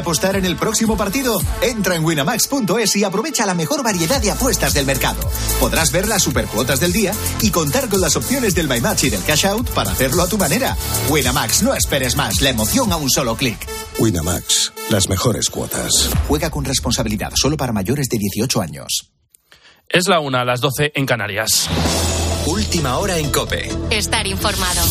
apostar en el próximo partido? Entra en winamax.es y aprovecha la mejor variedad de apuestas del mercado. Podrás ver las supercuotas del día y contar con las opciones del My Match y del Cash Out para hacerlo a tu manera. Winamax, no esperes más, la emoción a un solo clic. Winamax, las mejores cuotas. Juega con responsabilidad, solo para mayores de 18 años. Es la una a las 12 en Canarias. Última hora en Cope. Estar informado.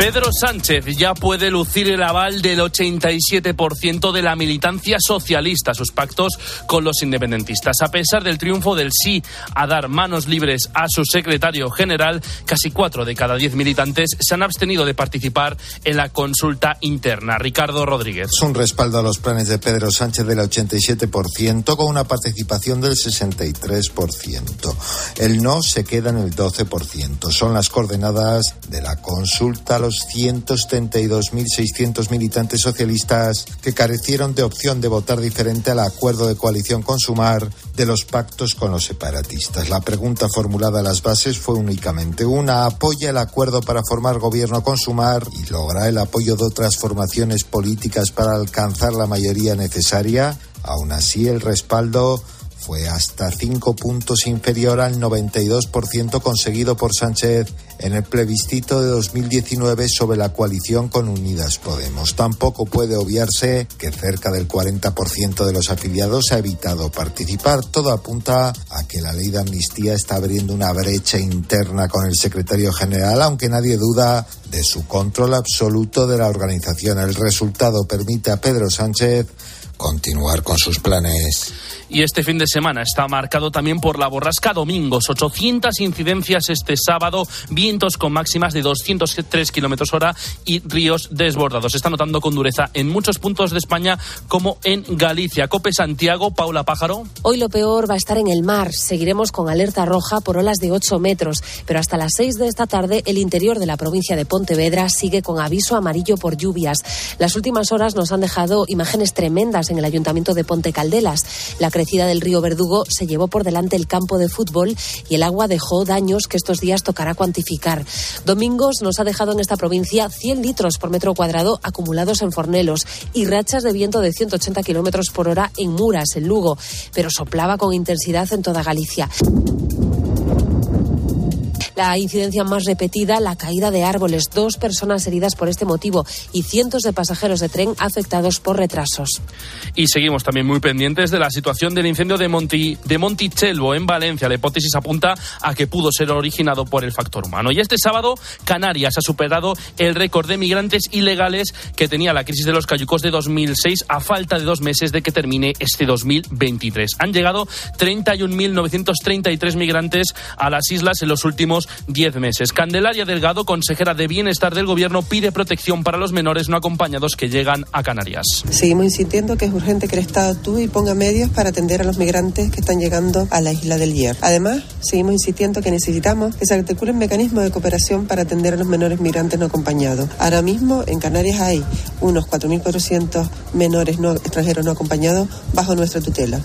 Pedro Sánchez ya puede lucir el aval del 87% de la militancia socialista, sus pactos con los independentistas. A pesar del triunfo del sí a dar manos libres a su secretario general, casi cuatro de cada diez militantes se han abstenido de participar en la consulta interna. Ricardo Rodríguez. Es un respaldo a los planes de Pedro Sánchez del 87% con una participación del 63%. El no se queda en el 12%. Son las coordenadas de la consulta 172.600 militantes socialistas que carecieron de opción de votar diferente al acuerdo de coalición con Sumar de los pactos con los separatistas. La pregunta formulada a las bases fue únicamente una. ¿Apoya el acuerdo para formar gobierno con Sumar y logra el apoyo de otras formaciones políticas para alcanzar la mayoría necesaria? Aún así, el respaldo fue hasta cinco puntos inferior al 92% conseguido por Sánchez en el plebiscito de 2019 sobre la coalición con Unidas Podemos. Tampoco puede obviarse que cerca del 40% de los afiliados ha evitado participar. Todo apunta a que la ley de amnistía está abriendo una brecha interna con el secretario general, aunque nadie duda de su control absoluto de la organización. El resultado permite a Pedro Sánchez continuar con sus planes. Y este fin de semana está marcado también por la borrasca Domingos. 800 incidencias este sábado, vientos con máximas de 203 kilómetros hora y ríos desbordados. Se está notando con dureza en muchos puntos de España, como en Galicia. Cope Santiago, Paula Pájaro. Hoy lo peor va a estar en el mar. Seguiremos con alerta roja por olas de 8 metros, pero hasta las 6 de esta tarde el interior de la provincia de Pontevedra sigue con aviso amarillo por lluvias. Las últimas horas nos han dejado imágenes tremendas en el ayuntamiento de Ponte Caldelas. La crecida del río Verdugo se llevó por delante el campo de fútbol y el agua dejó daños que estos días tocará cuantificar. Domingos nos ha dejado en esta provincia 100 litros por metro cuadrado acumulados en Fornelos y rachas de viento de 180 kilómetros por hora en Muras, en Lugo, pero soplaba con intensidad en toda Galicia. La incidencia más repetida, la caída de árboles, dos personas heridas por este motivo y cientos de pasajeros de tren afectados por retrasos. Y seguimos también muy pendientes de la situación del incendio de, Monti, de Montichelvo en Valencia. La hipótesis apunta a que pudo ser originado por el factor humano. Y este sábado, Canarias ha superado el récord de migrantes ilegales que tenía la crisis de los cayucos de 2006 a falta de dos meses de que termine este 2023. Han llegado 31.933 migrantes a las islas en los últimos 10 meses. Candelaria Delgado, consejera de Bienestar del Gobierno, pide protección para los menores no acompañados que llegan a Canarias. Seguimos insistiendo que es urgente que el Estado actúe y ponga medios para atender a los migrantes que están llegando a la isla del Hierro. Además, seguimos insistiendo que necesitamos que se articulen mecanismos de cooperación para atender a los menores migrantes no acompañados. Ahora mismo en Canarias hay unos 4.400 menores no, extranjeros no acompañados bajo nuestra tutela.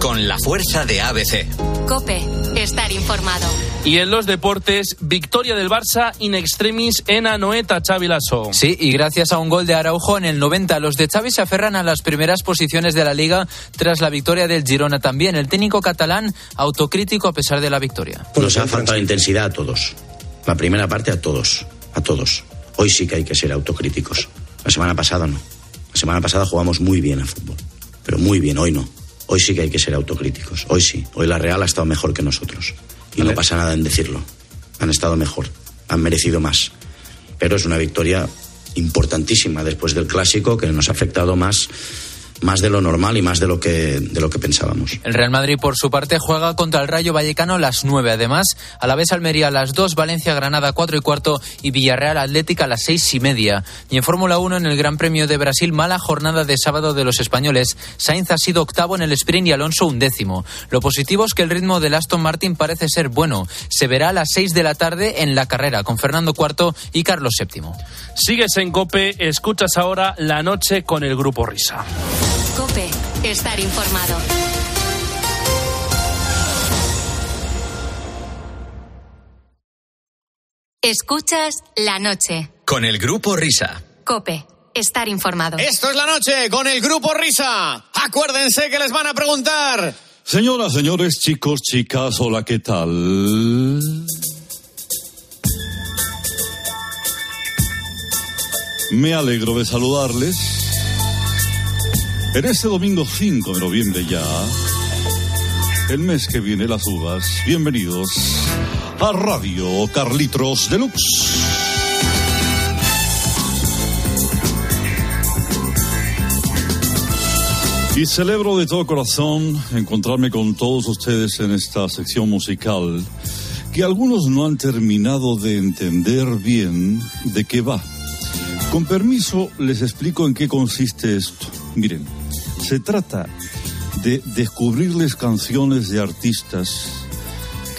Con la fuerza de ABC. Cope, estar informado. Y en los deportes, victoria del Barça in extremis en Anoeta, Xavi Lasso. Sí, y gracias a un gol de Araujo en el 90, los de Xavi se aferran a las primeras posiciones de la liga tras la victoria del Girona también. El técnico catalán autocrítico a pesar de la victoria. Nos ha faltado intensidad a todos. La primera parte a todos, a todos. Hoy sí que hay que ser autocríticos. La semana pasada no. La semana pasada jugamos muy bien a fútbol, pero muy bien, hoy no. Hoy sí que hay que ser autocríticos. Hoy sí. Hoy la Real ha estado mejor que nosotros. Y no pasa nada en decirlo. Han estado mejor. Han merecido más. Pero es una victoria importantísima después del clásico que nos ha afectado más más de lo normal y más de lo que de lo que pensábamos. El Real Madrid por su parte juega contra el Rayo Vallecano a las 9. Además, a la vez Almería a las 2, Valencia Granada 4 y cuarto y Villarreal Atlética a las seis y media. Y en Fórmula 1 en el Gran Premio de Brasil, mala jornada de sábado de los españoles. Sainz ha sido octavo en el sprint y Alonso undécimo. Lo positivo es que el ritmo del Aston Martin parece ser bueno. Se verá a las 6 de la tarde en la carrera con Fernando Cuarto y Carlos Séptimo. Sigues en Cope, escuchas ahora la noche con el grupo Risa. Cope, estar informado. Escuchas la noche. con el grupo Risa. Cope, estar informado. Esto es la noche con el grupo Risa. Acuérdense que les van a preguntar. Señoras, señores, chicos, chicas, hola, ¿qué tal? Me alegro de saludarles. En este domingo 5 de noviembre ya, el mes que viene las uvas, bienvenidos a Radio Carlitos Deluxe. Y celebro de todo corazón encontrarme con todos ustedes en esta sección musical que algunos no han terminado de entender bien de qué va. Con permiso, les explico en qué consiste esto. Miren, se trata de descubrirles canciones de artistas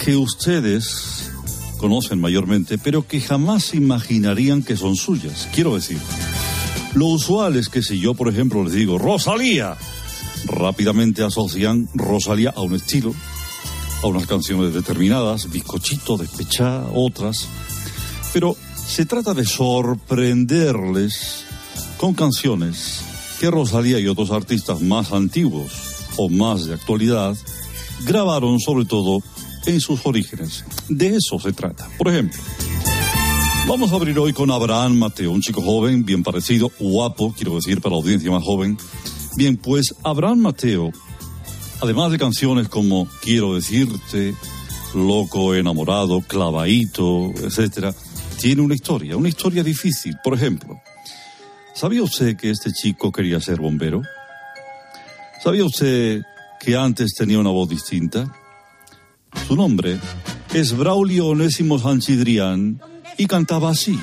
que ustedes conocen mayormente, pero que jamás imaginarían que son suyas. Quiero decir, lo usual es que si yo, por ejemplo, les digo Rosalía, rápidamente asocian Rosalía a un estilo, a unas canciones determinadas, bizcochito, despechá, otras. Pero se trata de sorprenderles con canciones que Rosalía y otros artistas más antiguos o más de actualidad grabaron sobre todo en sus orígenes. De eso se trata. Por ejemplo, vamos a abrir hoy con Abraham Mateo, un chico joven, bien parecido, guapo, quiero decir, para la audiencia más joven. Bien, pues Abraham Mateo, además de canciones como Quiero decirte, Loco, enamorado, clavadito, etcétera, tiene una historia, una historia difícil. Por ejemplo, ¿sabía usted que este chico quería ser bombero? ¿Sabía usted que antes tenía una voz distinta? Su nombre es Braulio Onésimo Sanchidrián y cantaba así.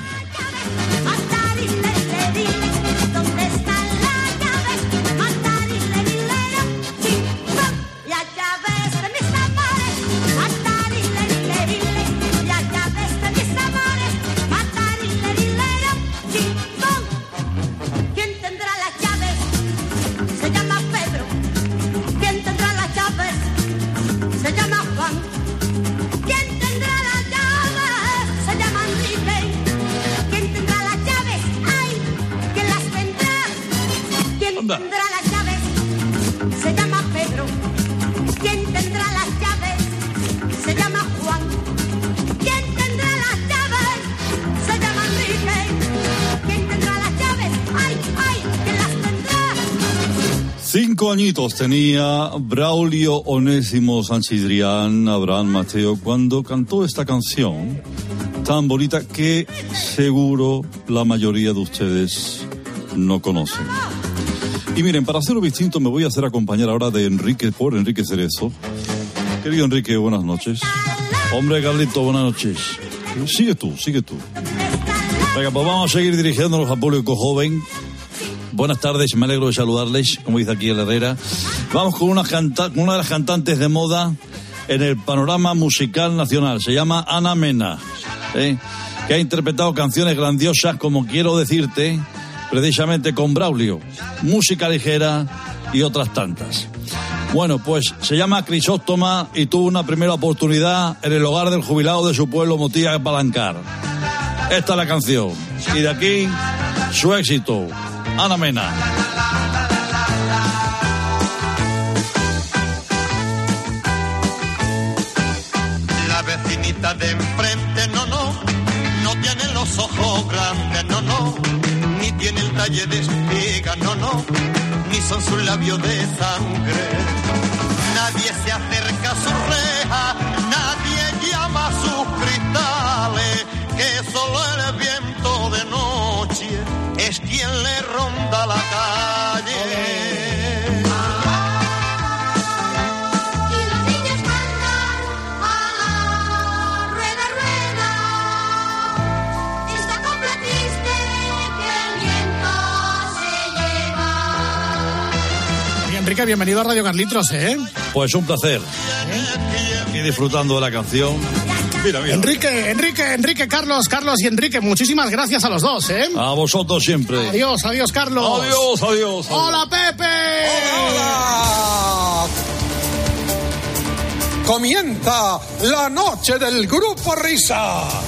Tendrá las llaves? Se llama Pedro. ¿Quién tendrá las llaves? Se llama Juan. ¿Quién tendrá las llaves? Se llama Enrique. ¿Quién tendrá las llaves? ¡Ay! ¡Ay! ¿Quién las tendrá? Cinco añitos tenía Braulio Onésimo Sanchidrián, Abraham Mateo, cuando cantó esta canción tan bonita que seguro la mayoría de ustedes no conocen. Y miren, para hacerlo distinto me voy a hacer acompañar ahora de Enrique por Enrique Cerezo. Querido Enrique, buenas noches. Hombre, Carlito, buenas noches. Sigue tú, sigue tú. Venga, pues vamos a seguir dirigiéndonos al público joven. Buenas tardes, me alegro de saludarles, como dice aquí el Herrera. Vamos con una, canta- una de las cantantes de moda en el panorama musical nacional. Se llama Ana Mena, ¿eh? que ha interpretado canciones grandiosas como Quiero decirte, precisamente con Braulio, música ligera y otras tantas. Bueno, pues se llama Crisóstoma y tuvo una primera oportunidad en el hogar del jubilado de su pueblo, Motilla Palancar. Esta es la canción. Y de aquí, su éxito. Ana Mena. La vecinita de enfrente, no, no, no tiene los ojos grandes, no, no, ni tiene el talle de no, no, ni son sus labios de sangre. Nadie se acerca a su reja, nadie llama a sus cristales, que solo el viento de noche es quien le ronda la calle. Bienvenido a Radio Carlitos, ¿eh? Pues un placer. Y disfrutando de la canción. Mira, mira. Enrique, Enrique, Enrique, Carlos, Carlos y Enrique, muchísimas gracias a los dos, ¿eh? A vosotros siempre. Adiós, adiós, Carlos. Adiós, adiós. adiós. Hola, Pepe. Comienza la noche del Grupo Risa.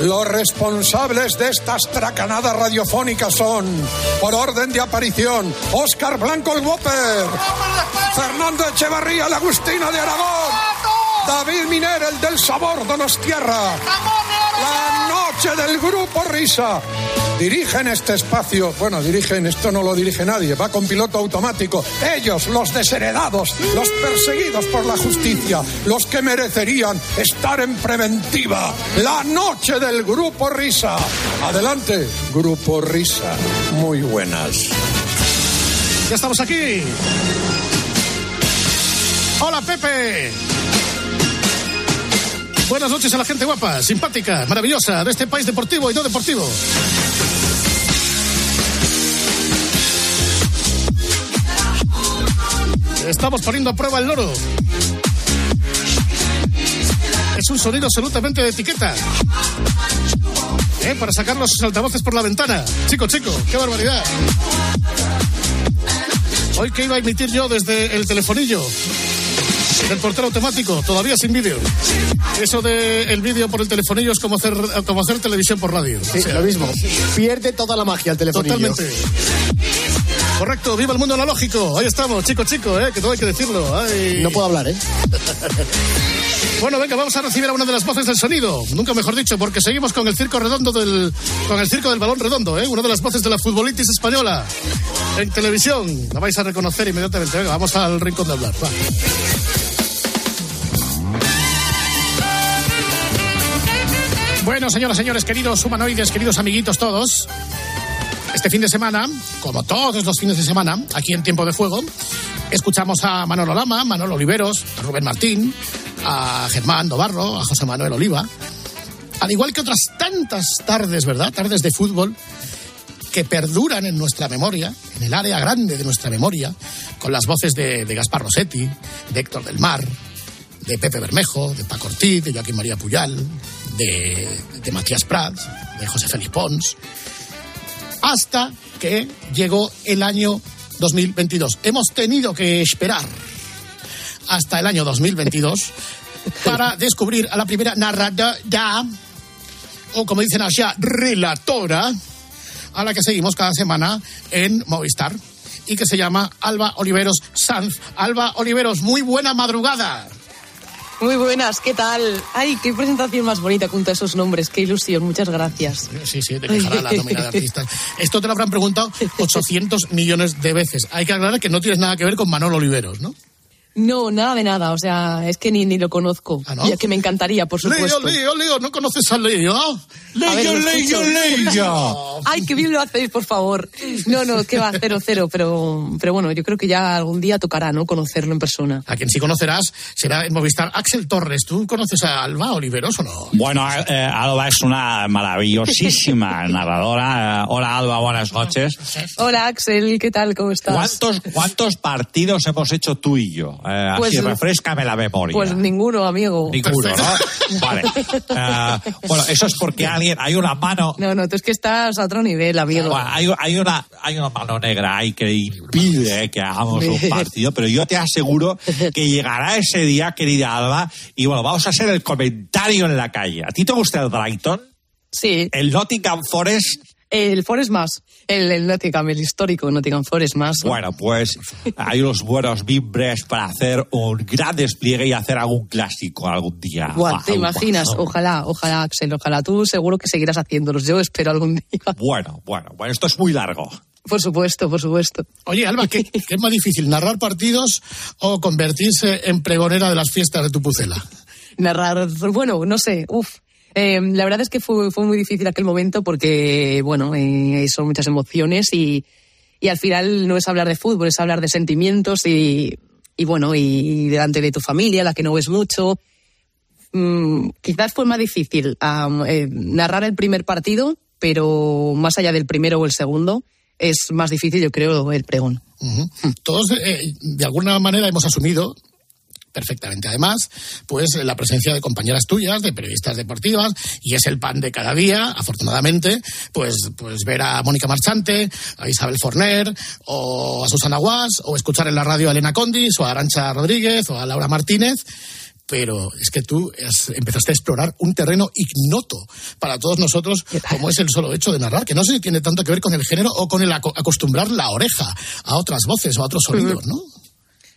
Los responsables de estas tracanadas radiofónicas son, por orden de aparición, Óscar Blanco el Whopper, Fernando Echevarría, la Agustina de Aragón, David Miner, el del sabor Donostierra, la noche del grupo Risa. Dirigen este espacio, bueno, dirigen, esto no lo dirige nadie, va con piloto automático. Ellos, los desheredados, los perseguidos por la justicia, los que merecerían estar en preventiva. La noche del grupo Risa. Adelante, grupo Risa. Muy buenas. Ya estamos aquí. Hola, Pepe. Buenas noches a la gente guapa, simpática, maravillosa de este país deportivo y no deportivo. Estamos poniendo a prueba el loro. Es un sonido absolutamente de etiqueta. ¿Eh? Para sacar los altavoces por la ventana. Chico, chico, qué barbaridad. Hoy que iba a emitir yo desde el telefonillo del portero automático, todavía sin vídeo. Eso del el vídeo por el telefonillo es como hacer, como hacer televisión por radio. Sí, lo mismo. Pierde toda la magia el telefonillo. Totalmente. Correcto, viva el mundo analógico. Ahí estamos, chico, chico, ¿eh? que todo hay que decirlo. Ay. No puedo hablar, ¿eh? Bueno, venga, vamos a recibir a una de las voces del sonido. Nunca mejor dicho, porque seguimos con el circo redondo del. con el circo del balón redondo, ¿eh? Una de las voces de la futbolitis española. En televisión. La vais a reconocer inmediatamente. Venga, vamos al rincón de hablar. Va. Bueno, señoras, señores, queridos humanoides, queridos amiguitos todos. Este fin de semana, como todos los fines de semana, aquí en Tiempo de Juego, escuchamos a Manolo Lama, Manolo Oliveros, a Rubén Martín, a Germán Dobarro, a José Manuel Oliva, al igual que otras tantas tardes, ¿verdad? Tardes de fútbol que perduran en nuestra memoria, en el área grande de nuestra memoria, con las voces de, de Gaspar Rossetti, de Héctor del Mar, de Pepe Bermejo, de Paco Ortiz, de Joaquín María Puyal, de, de Matías Prats, de José Félix Pons, hasta que llegó el año 2022. Hemos tenido que esperar hasta el año 2022 para descubrir a la primera narradora, o como dicen allá, relatora, a la que seguimos cada semana en Movistar y que se llama Alba Oliveros Sanz. Alba Oliveros, muy buena madrugada. Muy buenas, ¿qué tal? Ay, qué presentación más bonita junto a esos nombres, qué ilusión, muchas gracias. Sí, sí, te dejará la nómina de artistas. Esto te lo habrán preguntado 800 millones de veces. Hay que aclarar que no tienes nada que ver con Manolo Oliveros, ¿no? No, nada de nada, o sea, es que ni, ni lo conozco. ¿no? Ya que me encantaría, por supuesto. Leo, Leo, Leo, ¿no conoces a Leo? A ver, Leo, Leo. Leo. Ay, qué bien lo hacéis, por favor. No, no, que va, cero, cero, pero, pero bueno, yo creo que ya algún día tocará, ¿no? Conocerlo en persona. A quien sí conocerás será en Movistar Axel Torres. ¿Tú conoces a Alba Oliveros o no? Bueno, eh, Alba es una maravillosísima narradora. Eh, hola Alba, buenas noches. Hola, Axel, ¿qué tal? ¿Cómo estás? ¿Cuántos, ¿Cuántos partidos hemos hecho tú y yo? Eh, Pues- así, refrescame la memoria. Pues ninguno, amigo. Ninguno, ¿no? Vale. Eh, bueno, eso es porque alguien, hay una mano, No, no, tú es que estás a otro nivel, amigo. bueno, hay, hay una, hay una mano negra ahí que impide que hagamos un partido, pero yo te aseguro que llegará ese día, querida Alba, y bueno, vamos a hacer el comentario en la calle. ¿A ti te gusta el Brighton? Sí. El Nottingham Forest El Forest más, el, el Nottingham, el histórico Nottingham Forest más. Bueno, pues hay unos buenos mimbres para hacer un gran despliegue y hacer algún clásico algún día. Buah, ¿Te imaginas? Ojalá, ojalá, Axel, ojalá. Tú seguro que seguirás haciéndolos. Yo espero algún día. Bueno, bueno, bueno, esto es muy largo. Por supuesto, por supuesto. Oye, Alba, ¿qué, qué es más difícil, narrar partidos o convertirse en pregonera de las fiestas de tu pucela? narrar, bueno, no sé, uff. La verdad es que fue, fue muy difícil aquel momento porque, bueno, eh, son muchas emociones y, y al final no es hablar de fútbol, es hablar de sentimientos y, y bueno, y delante de tu familia, la que no ves mucho. Mm, quizás fue más difícil am, eh, narrar el primer partido, pero más allá del primero o el segundo, es más difícil, yo creo, el pregón. Ujú. Todos, eh, de alguna manera, hemos asumido perfectamente. Además, pues la presencia de compañeras tuyas, de periodistas deportivas, y es el pan de cada día, afortunadamente, pues, pues ver a Mónica Marchante, a Isabel Forner, o a Susana Guas, o escuchar en la radio a Elena Condis, o a Arancha Rodríguez, o a Laura Martínez. Pero es que tú has- empezaste a explorar un terreno ignoto para todos nosotros, como es el solo hecho de narrar, que no sé si tiene tanto que ver con el género o con el aco- acostumbrar la oreja a otras voces o a otros sonidos, ¿no?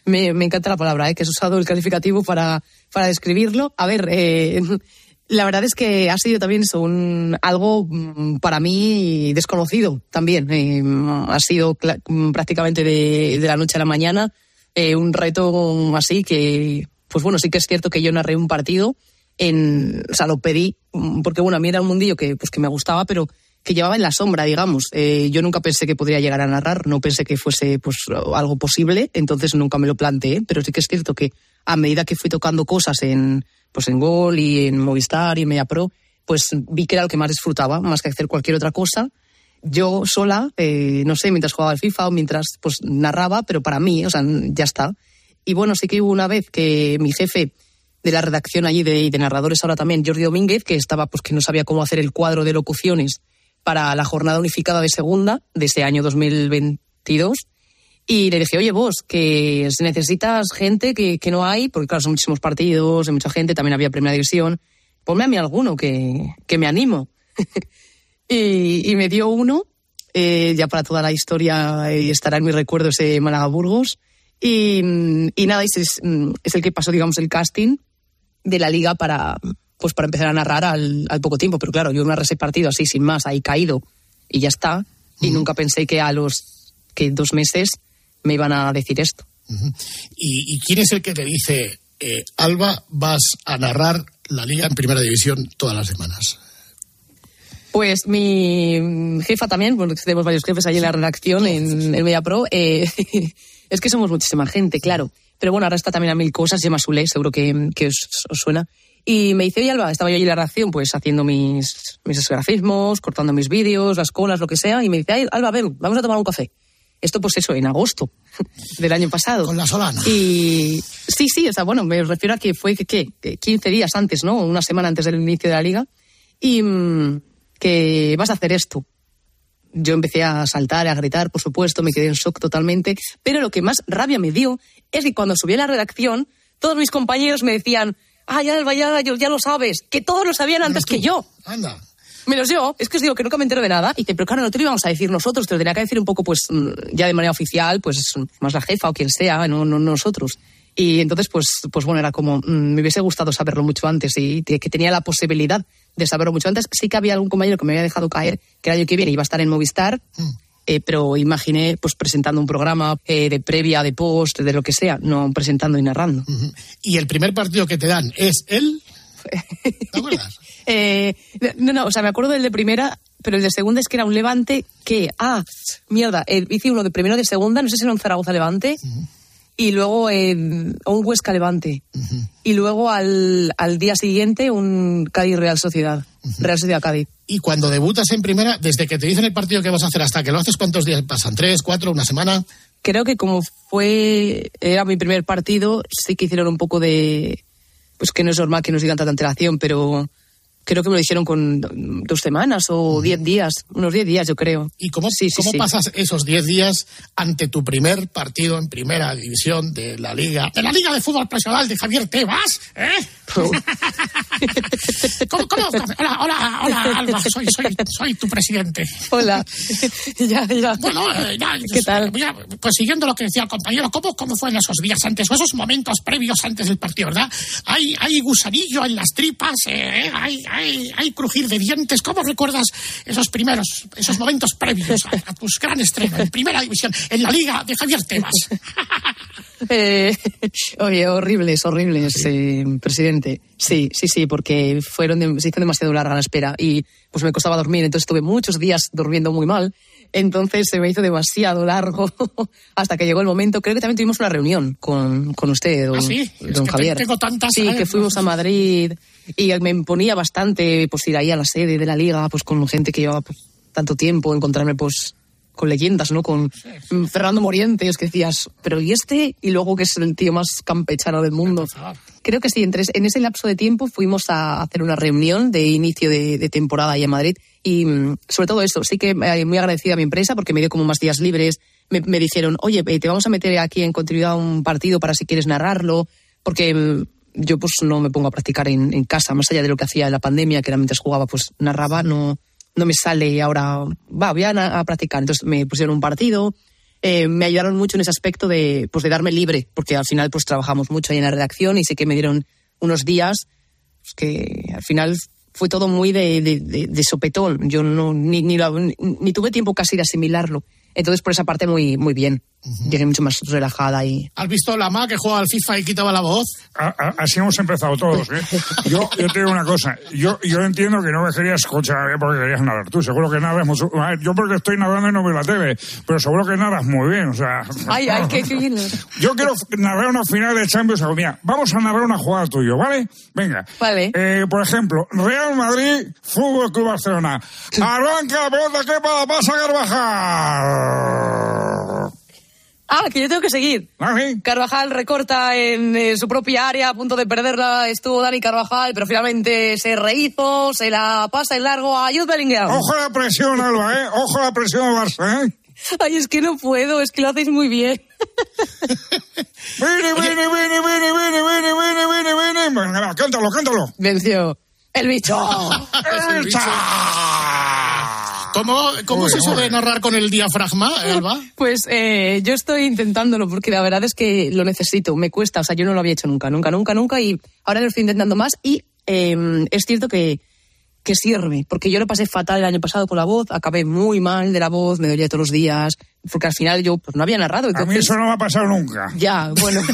Me, me encanta la palabra, ¿eh? que has usado el calificativo para, para describirlo. A ver, eh, la verdad es que ha sido también algo mm, para mí desconocido también. Eh, ha sido mm, prácticamente de, de la noche a la mañana eh, un reto así que, pues bueno, sí que es cierto que yo narré un partido en, o sea, lo pedí, mm, porque bueno, a mí era un mundillo que, pues que me gustaba, pero que llevaba en la sombra, digamos. Eh, yo nunca pensé que podría llegar a narrar, no pensé que fuese pues algo posible, entonces nunca me lo planteé, pero sí que es cierto que a medida que fui tocando cosas en, pues en Gol y en Movistar y en Media Pro, pues vi que era lo que más disfrutaba, más que hacer cualquier otra cosa. Yo sola, eh, no sé, mientras jugaba al FIFA o mientras pues narraba, pero para mí, o sea, ya está. Y bueno, sí que hubo una vez que mi jefe de la redacción allí de, de narradores ahora también, Jordi Domínguez, que estaba pues que no sabía cómo hacer el cuadro de locuciones para la jornada unificada de segunda de ese año 2022. Y le dije, oye vos, que si necesitas gente que, que no hay, porque claro, son muchísimos partidos, hay mucha gente, también había primera división, ponme a mí alguno que, que me animo. y, y me dio uno, eh, ya para toda la historia eh, estará en mi recuerdo ese Málaga Burgos. Y, y nada, es, mm, es el que pasó, digamos, el casting de la liga para, pues para empezar a narrar al, al poco tiempo. Pero claro, yo narré ese partido así, sin más, ahí caído y ya está. Y nunca pensé que a los que dos meses me iban a decir esto. ¿Y, y quién es el que te dice, eh, Alba, vas a narrar la liga en primera división todas las semanas? Pues mi jefa también, porque tenemos varios jefes ahí en la redacción, en el Media Pro, eh, es que somos muchísima gente, claro. Pero bueno, ahora está también a mil cosas, se llama Sule, seguro que, que os, os suena. Y me dice, oye Alba, estaba yo allí en la redacción, pues haciendo mis, mis grafismos, cortando mis vídeos, las colas, lo que sea, y me dice, "Ay, Alba, ven, vamos a tomar un café. Esto pues eso, en agosto del año pasado. Con la Solana. Y sí, sí, o sea, bueno, me refiero a que fue, ¿qué? 15 días antes, ¿no? Una semana antes del inicio de la liga. Y mm, que vas a hacer esto. Yo empecé a saltar, a gritar, por supuesto, me quedé en shock totalmente. Pero lo que más rabia me dio es que cuando subí a la redacción, todos mis compañeros me decían, ay, Alba, ya, ya, lo sabes, que todos lo sabían antes que yo. Anda. Menos yo, es que os digo que nunca me entero de nada. Y dice, pero claro, no te lo íbamos a decir nosotros, te lo tenía que decir un poco, pues, mm, ya de manera oficial, pues, más la jefa o quien sea, no, no nosotros. Y entonces, pues, pues bueno, era como, mm, me hubiese gustado saberlo mucho antes y te- que tenía la posibilidad de saberlo mucho antes. Sí que había algún compañero que me había dejado caer, que el año que viene iba a estar en Movistar, eh, pero imaginé, pues, presentando un programa eh, de previa, de post, de lo que sea, no presentando y narrando. Y el primer partido que te dan es el... ¿Te acuerdas? Eh, no, no, o sea, me acuerdo del de primera, pero el de segunda es que era un levante que, ah, mierda, eh, hice uno de primero de segunda, no sé si era un Zaragoza levante, y luego eh, un Huesca levante, y luego al, al día siguiente un Cádiz Real Sociedad, Real Sociedad Cádiz. Y cuando debutas en primera, desde que te dicen el partido que vas a hacer hasta que lo haces, ¿cuántos días pasan? ¿Tres, cuatro, una semana? Creo que como fue, era mi primer partido, sí que hicieron un poco de, pues que no es normal que nos digan tanta antelación, pero creo que me lo hicieron con dos semanas o diez días, unos diez días yo creo. ¿Y cómo, Sí, sí, cómo sí. pasas esos 10 días ante tu primer partido en primera división de la Liga, de la Liga de Fútbol Profesional de Javier Tebas? ¿Eh? ¿Cómo, cómo? Hola, hola, hola, Alba, soy, soy, soy tu presidente. Hola. ya, ya. Bueno, eh, ya, ¿Qué tal? ya, pues siguiendo lo que decía el compañero, ¿cómo, ¿cómo fueron esos días antes o esos momentos previos antes del partido, verdad? Hay, hay gusanillo en las tripas, eh, hay, hay, hay crujir de dientes. ¿Cómo recuerdas esos primeros, esos momentos previos a, a tus gran estreno en primera división, en la Liga de Javier Tebas? Eh, oye, horribles, horribles, eh, presidente. Sí, sí, sí, porque fueron de- se hizo demasiado larga la espera y pues me costaba dormir, entonces estuve muchos días durmiendo muy mal. Entonces se me hizo demasiado largo hasta que llegó el momento. Creo que también tuvimos una reunión con, con usted, don, ¿Ah, sí? Es don que Javier. tengo tantas, sí, ¿sabes? que fuimos a Madrid y me imponía bastante pues ir ahí a la sede de la liga, pues con gente que llevaba pues, tanto tiempo, encontrarme pues con leyendas, ¿no? Con mm, Fernando Morientes, que decías, pero ¿y este? Y luego que es el tío más campechano del mundo. Creo que sí, entre, en ese lapso de tiempo fuimos a hacer una reunión de inicio de, de temporada ahí en Madrid y mm, sobre todo eso, sí que eh, muy agradecida a mi empresa porque me dio como más días libres. Me, me dijeron, oye, eh, te vamos a meter aquí en continuidad un partido para si quieres narrarlo, porque mm, yo pues no me pongo a practicar en, en casa, más allá de lo que hacía en la pandemia, que era mientras jugaba, pues narraba, no, no me sale ahora, va, voy a, a practicar. Entonces me pusieron un partido, eh, me ayudaron mucho en ese aspecto de, pues de darme libre, porque al final pues trabajamos mucho ahí en la redacción y sé que me dieron unos días pues, que al final fue todo muy de, sopetón. Yo no, ni, ni- ni tuve tiempo casi de asimilarlo. Entonces por esa parte muy, muy bien. Llegué mucho más relajada y... ¿Has visto la Ma que jugaba al FIFA y quitaba la voz? A- a- así hemos empezado todos, ¿eh? Yo, yo te digo una cosa, yo, yo entiendo que no me querías escuchar ¿eh? porque querías nadar. Tú seguro que nadas mucho. Yo porque estoy nadando y no veo la tele, pero seguro que nadas muy bien, o sea... Ay, ay, qué fino. Yo quiero narrar una final de Champions. algo. Mira, vamos a narrar una jugada tuya, ¿vale? Venga. Vale. Eh, por ejemplo, Real Madrid, Fútbol Club Barcelona. Arranca la pelota que para pasa Carvajal. Ah, que yo tengo que seguir. Carvajal recorta en eh, su propia área, a punto de perderla. Estuvo Dani Carvajal, pero finalmente se rehizo, se la pasa en largo a Jude Bellingham. Ojo a la presión, Alba, ¿eh? Ojo a la presión Barça, ¿eh? Ay, es que no puedo, es que lo hacéis muy bien. Vini, vini, vini, vini, vini, vini, vini, vini, vini. Venga, cántalo, cántalo. Venció. El bicho. El bicho. ¿Cómo, cómo es eso de narrar con el diafragma, Alba? Pues eh, yo estoy intentándolo porque la verdad es que lo necesito, me cuesta, o sea, yo no lo había hecho nunca, nunca, nunca, nunca y ahora lo estoy intentando más y eh, es cierto que, que sirve, porque yo lo pasé fatal el año pasado con la voz, acabé muy mal de la voz, me dolía todos los días, porque al final yo pues, no había narrado. A mí entonces- eso no me ha pasado nunca. Ya, bueno.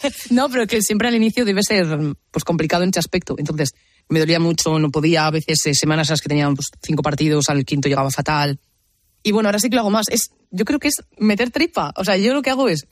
no, pero que siempre al inicio debe ser pues complicado en ese aspecto. Entonces, me dolía mucho, no podía, a veces eh, semanas las que tenían pues, cinco partidos, al quinto llegaba fatal. Y bueno, ahora sí que lo hago más. Es, yo creo que es meter tripa. O sea, yo lo que hago es,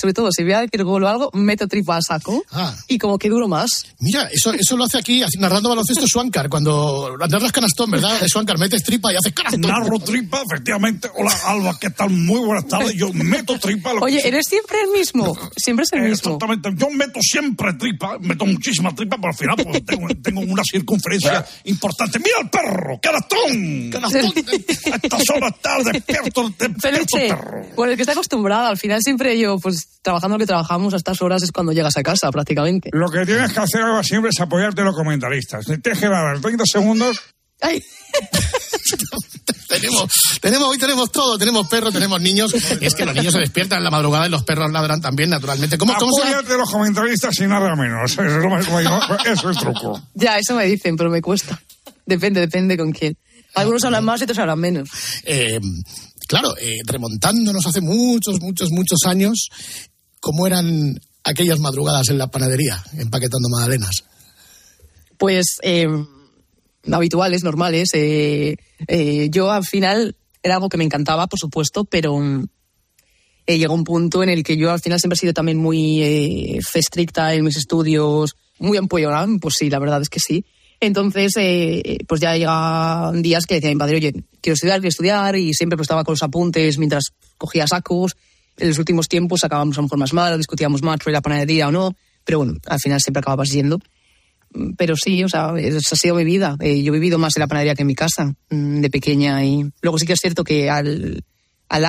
sobre todo si voy a decir gol o algo, meto tripa a saco Ah. y como que duro más. Mira, eso, eso lo hace aquí, así, narrando baloncesto Swankar, cuando narras canastón, ¿verdad? De Swankar, metes tripa y haces canastón. Narro tripa, efectivamente. Hola, Alba, ¿qué tal? Muy buenas tardes. Yo meto tripa. lo que Oye, sea. eres siempre el mismo. Siempre es el mismo. Exactamente. Yo meto siempre tripa, meto muchísima tripa, pero al final pues, tengo, tengo una circunferencia importante. ¡Mira el perro! ¡Canastón! ¡Canastón! A estas horas tarde, despierto, despierto Felice, perro. por el que está acostumbrada, al final siempre yo, pues trabajando lo que trabajamos a estas horas es cuando llegas a casa prácticamente. Lo que tienes que hacer Alba, siempre es apoyarte en los comentaristas. Tienes que dar 30 segundos. Ay. tenemos, tenemos, hoy tenemos todo, tenemos perros, tenemos niños. Es que los niños se despiertan en la madrugada y los perros ladran también, naturalmente. ¿Cómo, cómo? Apóyate los comentaristas y nada menos. Eso es, lo más- eso es el truco. Ya, eso me dicen, pero me cuesta. Depende, depende con quién. Algunos hablan más y otros hablan menos. Eh, claro, eh, remontándonos hace muchos, muchos, muchos años, ¿cómo eran aquellas madrugadas en la panadería, empaquetando magdalenas? Pues eh, habituales, normales. yo al final era algo que me encantaba, por supuesto, pero mm, llegó un punto en el que yo al final siempre he sido también muy estricta en mis estudios, muy empollona, pues sí, la verdad es que sí. Entonces, eh, pues ya llegaban días que decía mi padre, oye, quiero estudiar, quiero estudiar, y siempre pues estaba con los apuntes mientras cogía sacos. En los últimos tiempos sacábamos a lo mejor más mal, discutíamos más sobre la panadería o no, pero bueno, al final siempre acababas yendo. pero sí, o sea, esa ha sido mi vida. Eh, yo he vivido más en la panadería que en mi casa, mm, de pequeña. Y luego sí que es cierto que al-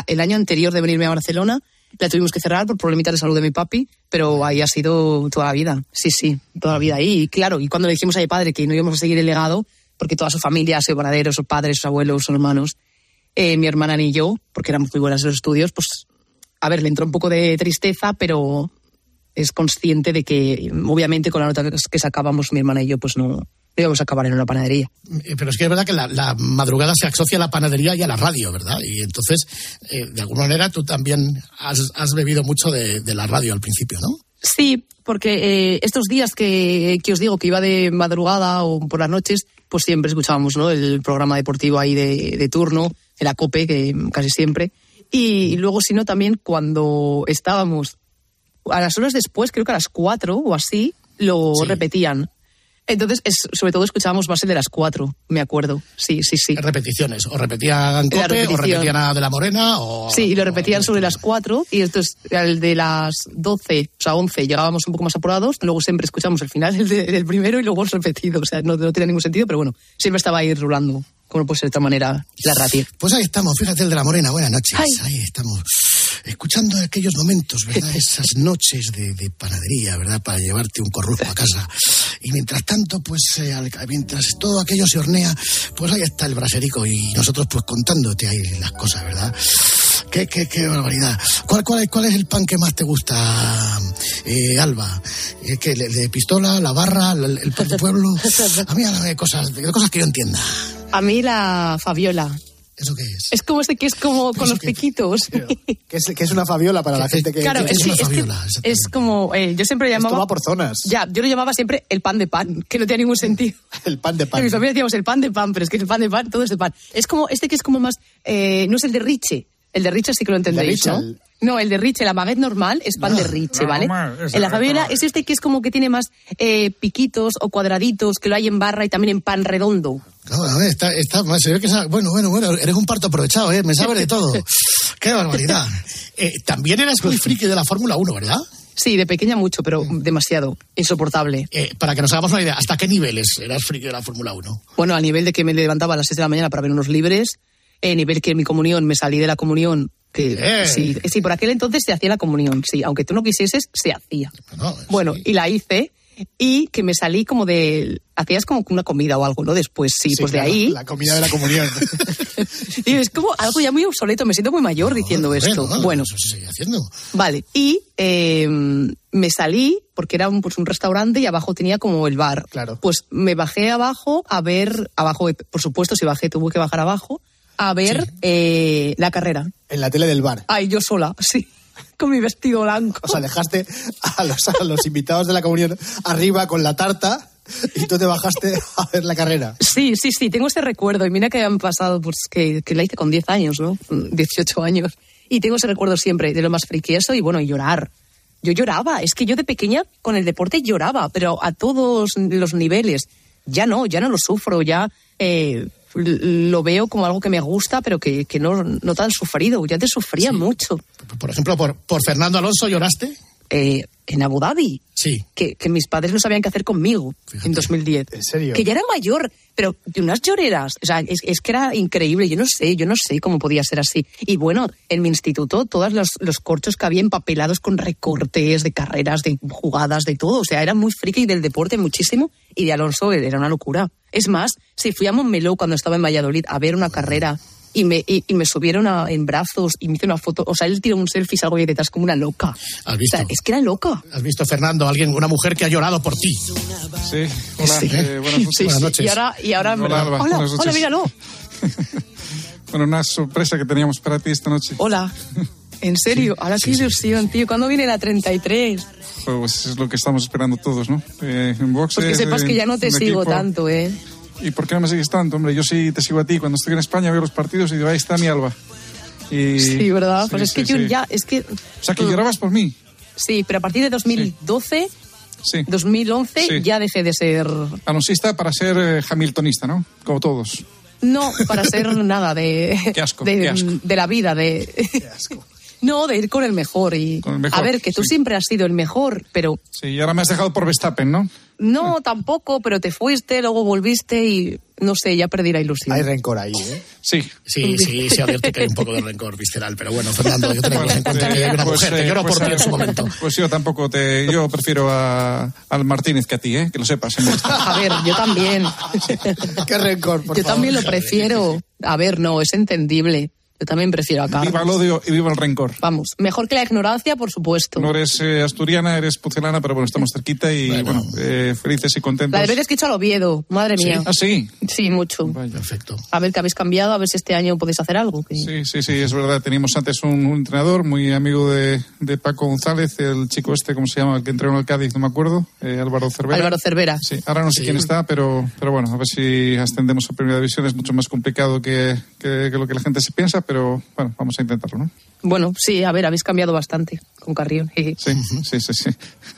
el año anterior de venirme a Barcelona la tuvimos que cerrar por problemitas de salud de mi papi, pero ahí ha sido toda la vida. Sí, sí, toda la vida ahí. Y claro, y cuando le dijimos a mi padre que no íbamos a seguir el legado, porque toda su familia ha sido panaderos, sus padres, sus abuelos, sus hermanos, eh, mi hermana ni yo, porque éramos muy buenas en los estudios, pues, a ver, le entró un poco de tristeza, pero es consciente de que, obviamente, con la nota que sacábamos mi hermana y yo, pues no, no íbamos a acabar en una panadería. Eh, Pero es que es verdad que la, la madrugada se asocia a la panadería y a la radio, ¿verdad? Y entonces, eh, de alguna manera, tú también has, has bebido mucho de, de la radio al principio, ¿no? Sí, porque eh, estos días que, que os digo que iba de madrugada o por las noches, pues siempre escuchábamos ¿no? el programa deportivo ahí de, de turno, de la COPE, que casi siempre. Y, luego, si no, también cuando estábamos a las horas después, creo que a las cuatro o así, lo repetían. Entonces, es, sobre todo escuchábamos más el de las cuatro, me acuerdo. Sí, sí, sí. Repeticiones. O repetían Cope, o repetían a De la Morena, o... Sí, y lo repetían sobre las 4 y entonces al de las 12, o sea, 11 llegábamos un poco más apurados, luego siempre escuchamos el final el de- del primero y luego el repetido, o sea, no, no tiene ningún sentido, pero bueno, siempre estaba ahí rulando, como no puede ser de otra manera, la radio. Pues ahí estamos, fíjate el de la Morena, buenas noches. Ahí estamos, escuchando aquellos momentos, ¿verdad? Esas noches de, de panadería, ¿verdad? Para llevarte un corrupto a casa. Y mientras tanto, pues, eh, al- mientras todo aquello se hornea, pues ahí está el braserico y nosotros pues contándote ahí las cosas, ¿verdad? Qué, qué, qué barbaridad. ¿Cuál, cuál, es- cuál es el pan que más te gusta, eh, Alba? ¿Es que ¿El de pistola, la barra, el, el pan de pueblo? A mí háblame de cosas, de cosas que yo entienda. A mí la Fabiola. ¿Eso qué es? Es como ese que es como con los piquitos. Que es, que es una Fabiola para la gente que... Claro, que- es, que- es que es como, eh, yo siempre llamaba... va por zonas. Ya, yo lo llamaba siempre el pan de pan, que no tenía ningún sentido. El pan de En pan. mi familia decíamos el pan de pan, pero es que el pan de pan, todo es de pan. Es como, este que es como más, eh, no es el de Riche. El de Riche sí que lo entendéis, Riche, ¿no? el- No, el de Riche, la baguette normal es pan de Riche, ¿vale? normal, En la Fabiola es este que es como que tiene más eh, piquitos o cuadraditos, que lo hay en barra y también en pan redondo. No, a ver, está, está, se ve que bueno, bueno, bueno, eres un parto aprovechado, ¿eh? Me sabes de todo. Qué barbaridad. Eh, también eras muy friki de la Fórmula 1, ¿verdad? Sí, de pequeña mucho, pero demasiado. Insoportable. Eh, para que nos hagamos una idea, ¿hasta qué niveles eras friki de la Fórmula 1? Bueno, a nivel de que me levantaba a las 6 de la mañana para ver unos libres, eh, nivel que en mi comunión me salí de la comunión. Que, Eh. sí, sí, por aquel entonces se hacía la comunión, sí, aunque tú no quisieses, se hacía. bueno, y la hice y que me salí como de... Hacías como una comida o algo, ¿no? Después, sí, pues claro, de ahí... La comida de la comunión. Y es como algo ya muy obsoleto, me siento muy mayor diciendo esto. bueno, bueno, Eso se sigue haciendo. Vale, y eh, me salí porque era un, pues, un restaurante y abajo tenía como el bar. Claro. Pues me bajé abajo a ver, abajo, por supuesto, si bajé tuve que bajar abajo a ver eh, la carrera. En la tele del bar. Ay, yo sola, sí, con mi vestido blanco. O sea, dejaste a los, a los invitados de la comunión arriba con la tarta y tú te bajaste a ver la carrera. Sí, sí, sí, tengo ese recuerdo. Y mira que han pasado, pues que, que la hice con 10 años, ¿no? 18 años. Y tengo ese recuerdo siempre de lo más friquioso y bueno, y llorar. Yo lloraba, es que yo de pequeña con el deporte lloraba, pero a todos los niveles. Ya no, ya no lo sufro, ya eh, lo veo como algo que me gusta, pero que, que no, no tan sufrido. Ya te sufría mucho. Por ejemplo, por, por Fernando Alonso lloraste. Eh, en Abu Dhabi. Sí. Que, que mis padres no sabían qué hacer conmigo en 2010. ¿En serio? Que ya era mayor, pero de unas lloreras. O sea, es, es que era increíble. Yo no sé, yo no sé cómo podía ser así. Y bueno, en mi instituto, todos los, los corchos que había empapelados con recortes de carreras, de jugadas, de todo. O sea, era muy friki del deporte muchísimo. Y de Alonso era una locura. Es más, si fui a Montmeló cuando estaba en Valladolid a ver una carrera y me, y, y me subieron a- en brazos y me hizo una foto. O sea, él tiró un selfie, salgo ahí detrás como una loca. ¿Has visto? O sea, es que era loca. ¿Has visto, Fernando, alguien, una mujer que ha llorado por ti? Sí, hola, Sí. eh, buenas noches. Sí, Buenas sí. noches. Y ahora, y ahora Hola, Alba, hola, hola, míralo. Bueno, una sorpresa que teníamos para ti esta noche. Hola. En serio, ahora qué ilusión, tío. ¿Cuándo viene la 33? Pues es lo que estamos esperando todos, ¿no? Eh, en boxes, Pues que sepas que ya no te en sigo equipo. tanto, ¿eh? ¿Y por qué no me sigues tanto, hombre? Yo sí te sigo a ti. Cuando estoy en España veo los partidos y digo, ahí está mi Alba. Y... Sí, ¿verdad? Sí, pues es sí, que yo sí. ya, es que... O sea, que llorabas por mí. Sí, pero a partir de 2012, Sí. 2011, Sí. ya dejé de ser... Alonsista para ser eh, hamiltonista, ¿no? Como todos. No, para ser nada de... Qué asco, de, qué asco. de la vida, de... No, de ir con el mejor. Y... el mejor, a ver, que tú siempre has sido el mejor, pero Sí, y ahora me has dejado por Verstappen, ¿no? no, tampoco, pero te fuiste, luego volviste y no sé, ya perdí la ilusión. Hay rencor ahí, ¿eh? Sí. Sí, sí, sí, advierto que hay un poco de rencor visceral, pero bueno, Fernando, yo tenemos en cuenta que hay una mujer que eh, lloró por pues, ti en su eh, momento. Pues yo tampoco te... Yo prefiero a, al Martínez que a ti, ¿eh? Que lo sepas. en esta. A ver, yo también. Qué rencor, por Yo favor. también lo prefiero. A ver, no, es entendible. Yo también prefiero a Carlos. Viva el odio y viva el rencor. Vamos, mejor que la ignorancia, por supuesto. No eres eh, asturiana, eres pucelana, pero bueno, estamos cerquita y bueno, eh, felices y contentos. La de veces que he hecho al Oviedo, madre ¿Sí? mía. Ah, sí. Sí, mucho. Perfecto. A ver que habéis cambiado, a ver si este año podéis hacer algo. que- Sí, sí, sí, es verdad. Teníamos antes un, un entrenador muy amigo de, de Paco González, el chico este, ¿cómo se llama? El que entrenó en el Cádiz, no me acuerdo, eh, Álvaro Cervera. Álvaro Cervera. Sí, ahora no sé quién está, pero, pero bueno, a ver si ascendemos a Primera División. Es mucho más complicado que, que- que lo que la gente se piensa, pero bueno, vamos a intentarlo, ¿no? Bueno, sí, a ver, habéis cambiado bastante con Carrión. Sí, sí, sí, sí.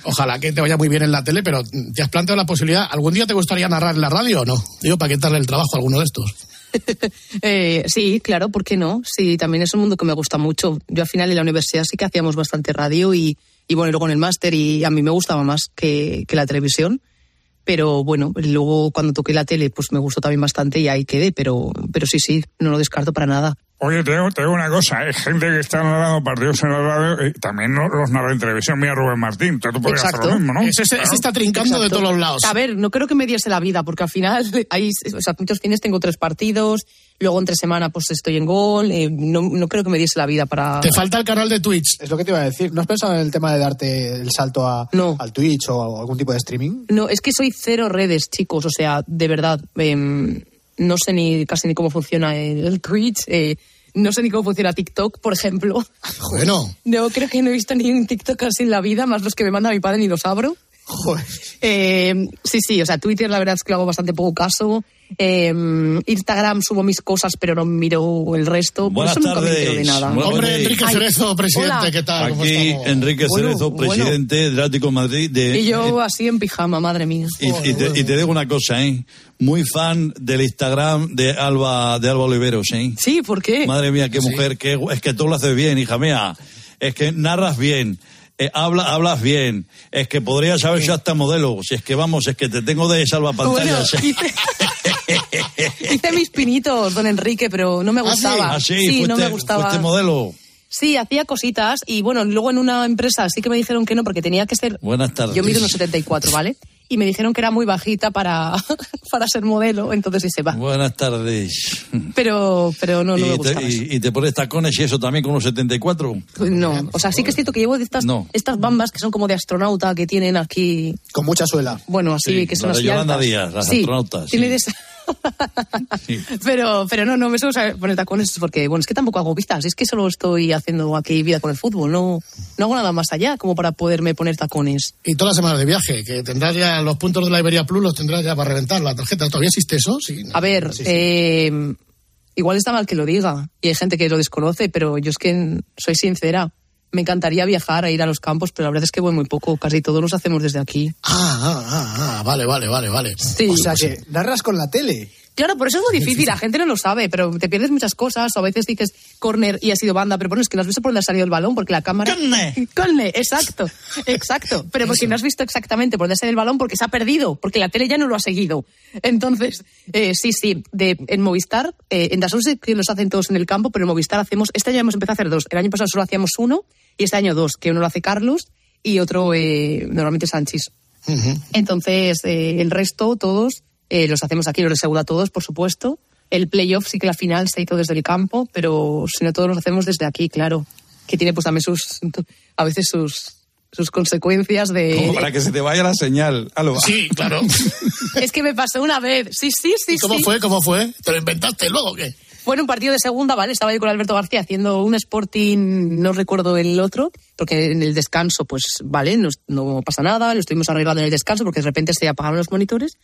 Ojalá que te vaya muy bien en la tele, pero ¿te has planteado la posibilidad? ¿Algún día te gustaría narrar en la radio o no? Digo, para quitarle el trabajo a alguno de estos. Eh, sí, claro, ¿por qué no? Sí, también es un mundo que me gusta mucho. Yo al final en la universidad sí que hacíamos bastante radio y, y bueno, luego en el máster y a mí me gustaba más que, que la televisión. Pero bueno, luego cuando toqué la tele pues me gustó también bastante y ahí quedé, pero, pero sí, sí, no lo descarto para nada. Oye, te digo, te digo una cosa, hay gente que está narrando partidos en la radio y también no- los narra en televisión. Mira Rubén Martín, tú podrías hacer lo mismo, ¿no? Exacto. A ver, no creo que me diese la vida, porque al final hay, o sea, muchos fines tengo tres partidos, luego entre semana pues estoy en gol, eh, no, no creo que me diese la vida para... Te falta el canal de Twitch. Es lo que te iba a decir. ¿No has pensado en el tema de darte el salto a, al Twitch o a algún tipo de streaming? No, es que soy cero redes, chicos, o sea, de verdad, em, no sé ni casi ni cómo funciona el, el Twitch, eh, no sé ni cómo funciona TikTok, por ejemplo. Bueno. No, creo que no he visto ni un TikTok así en la vida, más los que me manda mi padre ni los abro. Eh, sí, sí, o sea, Twitter la verdad es que hago bastante poco caso. Eh, Instagram subo mis cosas, pero no miro el resto. Por Buenas eso nunca me tardes. entero de nada. Muy Hombre, buenas. Enrique Cerezo, presidente, hola. ¿qué tal? ¿Cómo Aquí estamos? Enrique Bueno, Cerezo, bueno. presidente del Atlético de Madrid. De, Y yo así en pijama, madre mía. y, y te, y te digo una cosa, ¿eh? Muy fan del Instagram de Alba, de Alba Oliveros, ¿eh? Sí, ¿por qué? Madre mía, qué mujer, qué, es que tú lo haces bien, hija mía. Es que narras bien. eh, habla, hablas bien. Es que podrías haber sido hasta modelo. Si es que vamos, es que te tengo de Bueno, salvapantallas. hice, hice mis pinitos, don Enrique, pero no me gustaba. Ah, sí, no fuiste, me gustaba. fuiste modelo. Sí, hacía cositas y bueno, luego en una empresa sí que me dijeron que no porque tenía que ser... Buenas tardes. Yo mido unos 74, ¿vale? Y me dijeron que era muy bajita para, para ser modelo, entonces dice, va. Buenas tardes. Pero, pero no, no me te, y, y te pones tacones y eso también con los 74. Pues No, o sea, sí que es cierto que llevo estas, No. estas bambas que son como de astronauta que tienen aquí. Con mucha suela. Bueno, así Sí, que son la de así Yolanda altas. Díaz, las Sí, astronautas, tiene sí. de pero, pero no, no me suelo poner tacones porque, bueno, es que tampoco hago vistas, es que solo estoy haciendo aquí vida con el fútbol, no, no hago nada más allá como para poderme poner tacones. Y todas las semanas de viaje, que tendrás ya los puntos de la Iberia Plus, los tendrás ya para reventar la tarjeta. ¿Todavía existe eso? Sí. A ver, eh, igual está mal que lo diga y hay gente que lo desconoce, pero yo es que soy sincera. Me encantaría viajar a ir a los campos, pero la verdad es que voy muy poco. Casi todos los hacemos desde aquí. Ah, ah, ah, ah, vale, vale, vale, vale. Sí. O sea que narras con la tele. Claro, por eso es muy difícil. La gente no lo sabe, pero te pierdes muchas cosas. O a veces dices corner y ha sido banda, pero bueno, es que no has visto por dónde ha salido el balón porque la cámara. ¡Corner! ¡Corner! Exacto, exacto. Pero porque no has visto exactamente por dónde ha salido el balón porque se ha perdido, porque la tele ya no lo ha seguido. Entonces, eh, sí, sí. De, en Movistar, eh, en sé que los hacen todos en el campo, pero en Movistar hacemos. Este año hemos empezado a hacer dos. El año pasado solo hacíamos uno y este año dos, que uno lo hace Carlos y otro eh, normalmente Sánchez. Entonces, eh, el resto, todos, eh, los hacemos aquí, los de Segura todos, por supuesto. El playoff sí que la final se hizo desde el campo, pero si no todos los hacemos desde aquí, claro. Que tiene pues también sus, a veces sus, sus consecuencias de... Como para que se te vaya la señal. Sí, claro. Es que me pasó una vez. Sí, sí, sí. ¿Y cómo sí. fue? ¿Cómo fue? ¿Te lo inventaste luego o qué? Fue un partido de segunda, ¿vale? Estaba yo con Alberto García haciendo un Sporting, no recuerdo el otro, porque en el descanso, pues, vale, no, pasa nada, lo estuvimos arreglando en el descanso porque de repente se apagaron los monitores.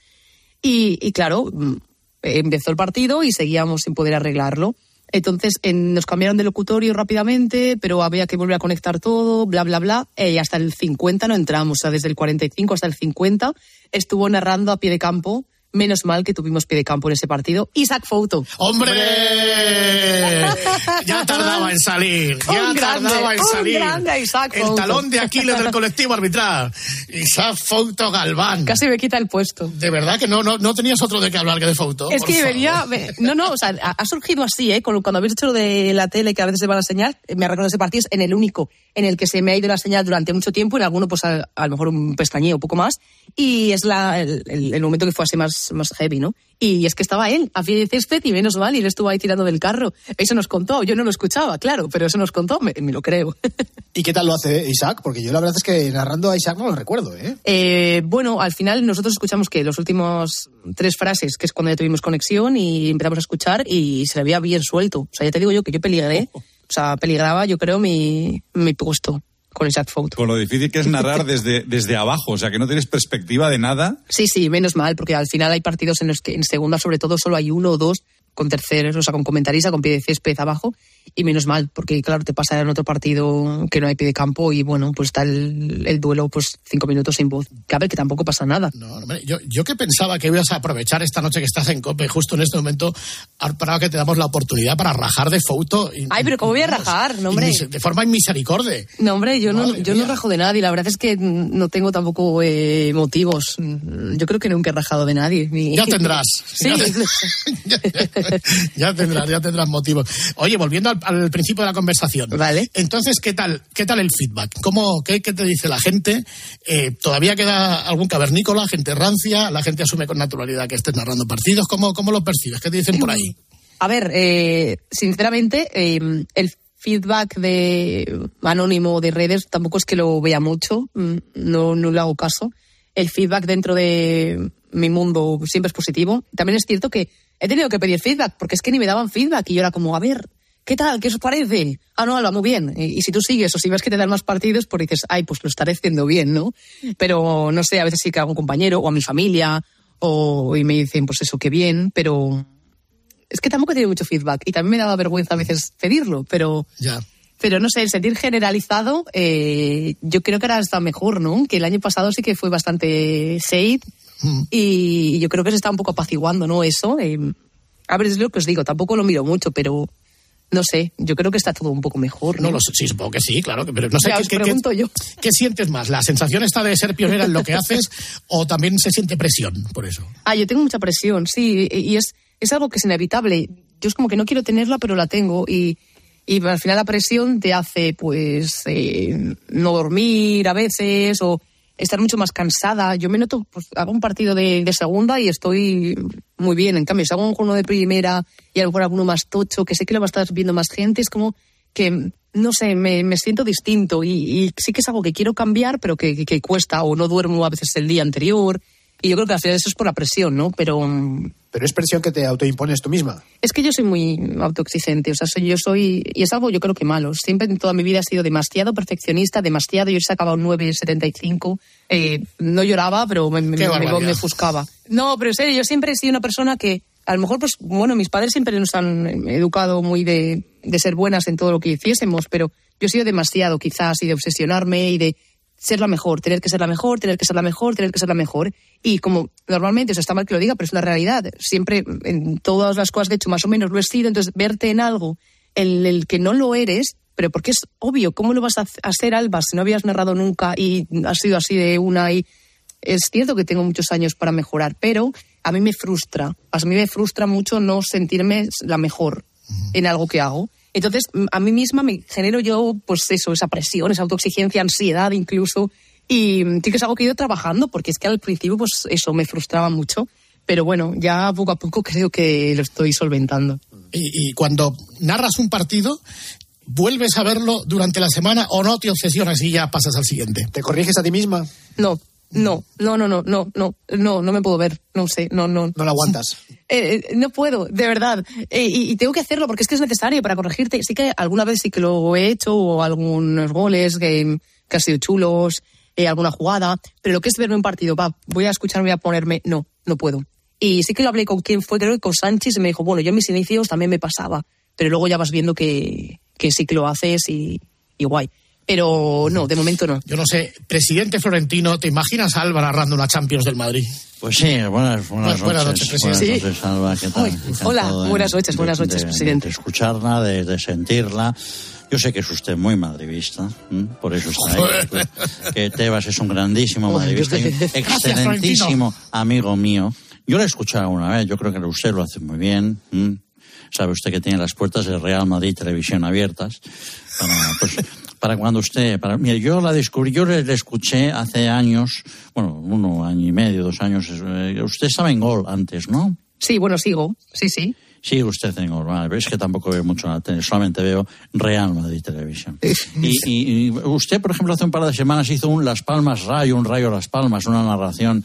Y, claro, mm, empezó el partido y seguíamos sin poder arreglarlo. Entonces en- nos cambiaron de locutorio rápidamente, pero había que volver a conectar todo, bla, bla, bla. y hasta el 50 no entramos, o sea, desde el 45 hasta el 50 estuvo narrando a pie de campo Menos mal que tuvimos pie de campo en ese partido. Isaac Fouto. ¡Hombre! Ya tardaba en salir. Ya Un grande, tardaba en un salir. grande Isaac El Fouto. talón de Aquiles del colectivo arbitral. Isaac Fouto Galván. Casi me quita el puesto. De verdad que no, no, no tenías otro de qué hablar que de Fouto. Es que venía. me- No, no, o sea, ha, surgido así, ¿eh? Cuando habéis hecho lo de la tele, que a veces se va la señal, eh, me recuerdo ese partido, es en el único en el que se me ha ido la señal durante mucho tiempo, en alguno, pues a, a lo mejor un pestañeo, un poco más, y es la, el, el- el momento que fue así más, más heavy, ¿no? Y es que estaba él, a pie de césped, y menos mal, y él estuvo ahí tirando del carro. Eso nos contó, yo no lo escuchaba, claro, pero eso nos contó, me, me lo creo. ¿Y qué tal lo hace Isaac? Porque yo la verdad es que narrando a Isaac no lo recuerdo, ¿eh? Eh, bueno, al final nosotros escuchamos que los últimos tres frases, que es cuando ya tuvimos conexión y empezamos a escuchar y se le había bien suelto. O sea, ya te digo yo que yo peligré. O sea, peligraba yo creo mi, mi puesto con Isaac Fout. Con lo difícil que es narrar desde, desde abajo, o sea, que no tienes perspectiva de nada. Sí, sí, menos mal, porque al final hay partidos en los que en segunda sobre todo solo hay uno o dos con terceros, o sea, con comentarista, con pie de césped abajo, y menos mal, porque claro, te pasa en otro partido que no hay pie de campo y bueno, pues está el, el duelo pues cinco minutos sin voz. Ver, que tampoco pasa nada. No, hombre, yo, yo que pensaba que ibas a aprovechar esta noche que estás en COPE, justo en este momento, ahora para que te damos la oportunidad para rajar de Fouto. y- Ay, pero ¿cómo voy a rajar? No, hombre. de forma inmisericorde. No, hombre, yo, no, yo no rajo de nadie. La verdad es que no tengo tampoco eh, motivos. Yo creo que nunca he rajado de nadie. Ni- Ya tendrás. Sí, Ya ya tendrás, ya tendrás motivos. Oye, volviendo al, al principio de la conversación. Vale. Entonces, ¿qué tal, qué tal el feedback? ¿Cómo, qué, qué te dice la gente? Eh, ¿Todavía queda algún cavernícola, gente rancia? ¿La gente asume con naturalidad que estés narrando partidos? ¿Cómo, cómo lo percibes? ¿Qué te dicen por ahí? A ver, eh, sinceramente, eh, el feedback de anónimo de redes tampoco es que lo vea mucho. mm, No, no le hago caso. El feedback dentro de mi mundo siempre es positivo. También es cierto que he tenido que pedir feedback porque es que ni me daban feedback y yo era como, a ver, ¿qué tal? ¿Qué os parece? Ah, no, Alba, muy bien. Y, y si tú sigues o si ves que te dan más partidos, pues dices, ay, pues lo estaré haciendo bien, ¿no? Pero no sé, a veces sí que a un compañero o a mi familia o y me dicen, pues eso, qué bien, pero es que tampoco he tenido mucho feedback y también me daba vergüenza a veces pedirlo, pero Ya. pero no sé, el sentir generalizado, eh, yo creo que ahora está mejor, ¿no? Que el año pasado sí que fue bastante shade Mm. y yo creo que se está un poco apaciguando, ¿no? Eso. eh, a ver, es lo que os digo, tampoco lo miro mucho, pero no sé, yo creo que está todo un poco mejor. No, No lo sé, sí, supongo que sí, claro, pero no sé Ya qué, os qué- qué- pregunto yo. ¿Qué sientes más? ¿La sensación está de ser pionera en lo que haces o también se siente presión por eso? Ah, yo tengo mucha presión, sí, y es, es algo que es inevitable. Yo es como que no quiero tenerla, pero la tengo y, y al final la presión te hace, pues, eh, no dormir a veces o estar mucho más cansada. Yo me noto, pues, hago un partido de, segunda y estoy muy bien. En cambio, si hago uno de primera y a lo mejor alguno más tocho, que sé que lo va a estar viendo más gente, es como que, no sé, me, me siento distinto y, y sí que es algo que quiero cambiar, pero que cuesta o no duermo a veces el día anterior. Y yo creo que al final eso es por la presión, ¿no? Pero mm, Pero es presión que te autoimpones tú misma. es que yo soy muy autoexigente, o sea, soy, yo soy, y es algo yo creo que malo. Siempre en toda mi vida he sido demasiado perfeccionista, demasiado, yo sacaba un 9,75, eh, no lloraba, pero me, me, ofuscaba. No, pero en serio, yo siempre he sido una persona que, a lo mejor, pues, bueno, mis padres siempre nos han educado muy de, de ser buenas en todo lo que hiciésemos, pero yo he sido demasiado, quizás, y de obsesionarme y de ser la mejor, tener que ser la mejor, tener que ser la mejor, tener que ser la mejor. Y como normalmente, eso está mal que lo diga, pero es una realidad. Siempre en todas las cosas que he hecho más o menos lo he sido, entonces verte en algo en el que no lo eres, pero porque es obvio, ¿cómo lo vas a hacer, Alba, si no habías narrado nunca y has sido así de una y... Es cierto que tengo muchos años para mejorar, pero a mí me frustra. A mí me frustra mucho no sentirme la mejor en algo que hago. Entonces, a mí misma me genero yo, pues eso, esa presión, esa autoexigencia, ansiedad incluso. Y mm, sí que es algo que he ido trabajando, porque es que al principio, pues eso, me frustraba mucho. Pero bueno, ya poco a poco creo que lo estoy solventando. Y, y cuando narras un partido, ¿vuelves a verlo durante la semana o no te obsesionas y ya pasas al siguiente? ¿Te corriges a ti misma? No, no, no, no, no, no, no, no, no me puedo ver, no sé, no, no. No la aguantas. Eh, eh, no puedo, de verdad. Eh, y, y tengo que hacerlo porque es que es necesario para corregirte. Sí que alguna vez sí que lo he hecho, o algunos goles que, que han sido chulos, alguna jugada, pero lo que es verme un partido, va, voy a escucharme, voy a ponerme, no, no puedo. Y sí que lo hablé con quien fue, creo que con Sánchez, y me dijo, bueno, yo en mis inicios también me pasaba, pero luego ya vas viendo que, que sí que lo haces y, y guay. Pero no, de momento no. Yo no sé, presidente Florentino, ¿te imaginas a Alba narrando una Champions del Madrid? Pues sí, buenas, buenas, Buenas noches. noches, presidente. Buenas noches, Alba, ¿qué tal? Hola, de- buenas noches, de- buenas noches, de- presidente. De escucharla, de, de sentirla. Yo sé que es usted muy madridista, ¿m? por eso está ahí. Que Tebas es un grandísimo madridista y un Gracias, excelentísimo amigo mío. Yo lo he escuchado alguna vez, yo creo que usted lo hace muy bien. ¿m? Sabe usted que tiene las puertas del Real Madrid Televisión abiertas para, pues, para cuando usted... Para, mire, yo la descubrí, yo le, le escuché hace años, bueno, uno año y medio, dos años. eh, usted estaba en Gol antes, ¿no? Sí, bueno, sigo. Sí, sí. Sí, usted en Gol. Es que tampoco veo mucho la tele, solamente veo Real Madrid Televisión. Y, y- y usted, por ejemplo, hace un par de semanas hizo un Las Palmas Rayo, un Rayo Las Palmas, una narración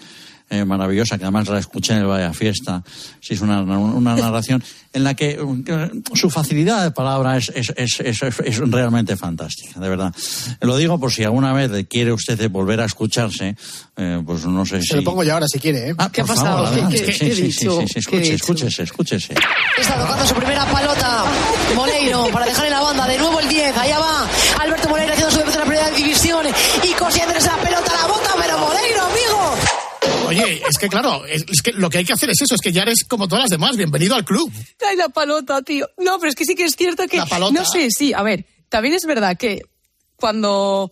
eh, maravillosa que además la escuché en el Vaya Fiesta. Sí, es una, una narración en la que que su facilidad de palabra es, es, es, es- es realmente fantástica, de verdad. Lo digo por si alguna vez quiere usted volver a escucharse, eh, pues no sé si... Se lo pongo ya ahora si quiere, ¿eh? Ah, por favor, adelante. Sí, sí, sí, sí, sí, escuche, escúchese, escúchese. Está tocando su primera pelota. Moleiro para dejar en la banda. De nuevo el 10. Allá va Alberto Moleiro haciendo su debut en la primera división. Y consiguiendo esa pelota a la bota. Pero Moleiro, amigo. Oye, es que claro, es, es que lo que hay que hacer es eso, es que ya eres como todas las demás, bienvenido al club. Ay, la palota, tío. No, pero es que sí que es cierto que. La palota. No sé, sí, a ver, también es verdad que cuando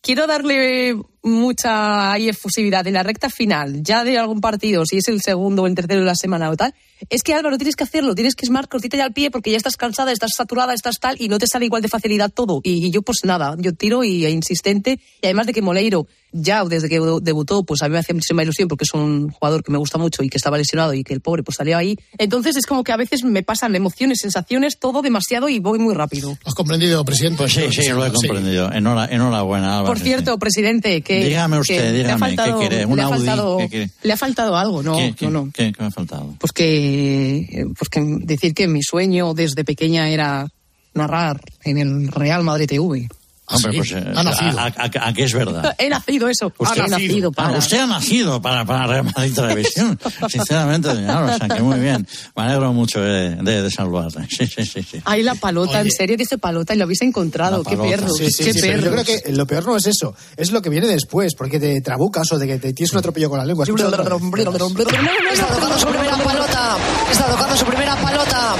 quiero darle mucha efusividad en la recta final, ya de algún partido, si es el segundo o el tercero de la semana o tal, es que Álvaro tienes que hacerlo, tienes que esmar cortita ya al pie porque ya estás cansada, estás saturada, estás tal y no te sale igual de facilidad todo. Y, y yo pues nada, yo tiro y e insistente y además de que Moleiro ya desde que debutó pues a mí me hacía muchísima ilusión porque es un jugador que me gusta mucho y que estaba lesionado y que el pobre pues salió ahí. Entonces es como que a veces me pasan emociones, sensaciones, todo demasiado y voy muy rápido. ¿Has comprendido, presidente? Pues sí, sí, lo he comprendido. Enhora- enhorabuena, Álvaro. Por cierto, presidente, que, Dígame usted, que le ha dígame, faltado, ¿qué quiere? ¿Un le ha Audi? faltado, ¿Qué quiere? le ha faltado algo, no, ¿Qué, qué, no, no. qué- qué me ha faltado? Pues que, pues que decir que mi sueño desde pequeña era narrar en el Real Madrid TV. Hombre, pues eh, a, a- a- a que es verdad. He nacido eso, Usted he nacido para. Ah, usted ha nacido para, para Real Madrid Televisión. Sinceramente, señor, o sea, que muy bien. Me alegro mucho de, de, de saludarle. Sí, sí, sí. sí. Ay, la palota, en serio dice palota y lo habéis encontrado. Qué palota. perro, Sí, sí, qué sí, perro. yo creo que lo peor no es eso, es lo que viene después, porque te trabucas o de que te tienes un atropello con la lengua. Está tocando su primera pelota. Está tocando su primera pelota.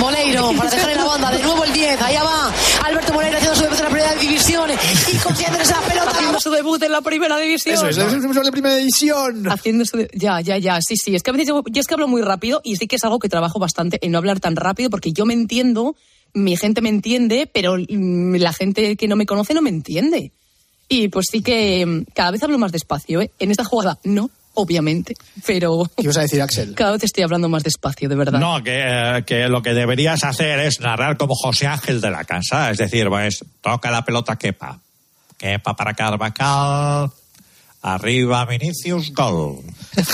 Moleiro para dejar en la banda. De nuevo el 10. Allá va Alberto Moleiro haciendo su debut en la primera división. Y consiguiendo esa pelota. Haciendo su debut en la primera división. Eso, es, es la primera división. Haciendo su de- Ya, ya, ya, sí, sí. Es que a veces yo, yo es que hablo muy rápido y sí que es algo que trabajo bastante en no hablar tan rápido porque yo me entiendo, mi gente me entiende, pero mm, la gente que no me conoce no me entiende. Y pues sí que mm, cada vez hablo más despacio, ¿eh? En esta jugada no, obviamente, pero... ¿Qué ibas a decir, Axel? Cada vez estoy hablando más despacio, de verdad. No, que, eh, que lo que deberías hacer es narrar como José Ángel de la casa. Es decir, pues toca la pelota quepa. Quepa para Carvajal. Arriba Vinicius, gol.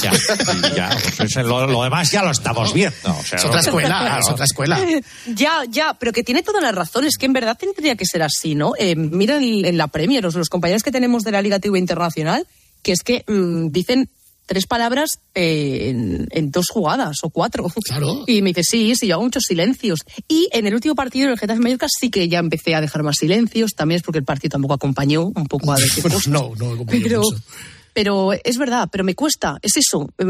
Ya, y ya, pues es lo, lo demás ya lo estamos viendo. o sea, Es otra escuela, claro. es otra escuela. Ya, ya, pero que tiene toda la razón. Es que en verdad tendría que ser así, ¿no? Eh, mira en, en la Premier, los, los compañeros que tenemos de la Liga TV Internacional, que es que mm, dicen tres palabras eh, en, en dos jugadas o cuatro. Claro. Y me dice, sí, sí, yo hago muchos silencios. Y en el último partido, en el Getafe Mallorca, sí que ya empecé a dejar más silencios. También es porque el partido tampoco acompañó un poco a no, no, yo Pero, mucho. pero es verdad, pero me cuesta, es eso. Eh,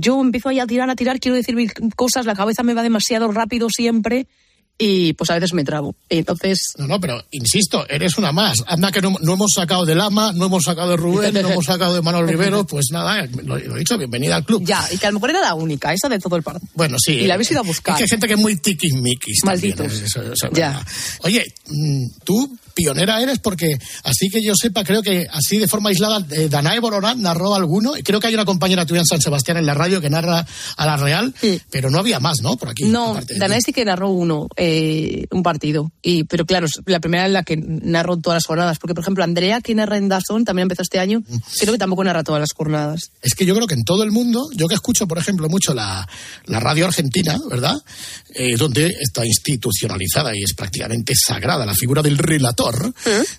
Yo empiezo ahí a tirar, a tirar, quiero decir mil cosas, la cabeza me va demasiado rápido siempre y pues a veces me trabo. Entonces, No, no, pero insisto, eres una más. Anda que no, no hemos sacado de Lama, no hemos sacado de Rubén, no hemos sacado de Manuel Rivero, pues nada, lo, he dicho, bienvenida al club. ya, y que a lo mejor era la única, esa de todo el partido. Bueno, sí. Y la habéis ido a buscar. Es que hay gente que es muy tiquismiquis. también, Malditos. eso- eso es Ya. verdad. Oye, mm, tú pionera eres porque, así que yo sepa, creo que así de forma aislada, eh, Danae Boronat narró alguno. Creo que hay una compañera tuya en San Sebastián en la radio que narra a la Real, pero no había más, ¿no? Por aquí. No, Danae sí que narró uno, eh, un partido. Y, pero claro, es la primera en la que narró todas las jornadas. Porque, por ejemplo, Andrea, que narra en Dazón, también empezó este año, Mm. creo que tampoco narra todas las jornadas. Es que yo creo que en todo el mundo, yo que escucho, por ejemplo, mucho la, la radio argentina, ¿verdad? Eh, donde está institucionalizada y es prácticamente sagrada la figura del relator,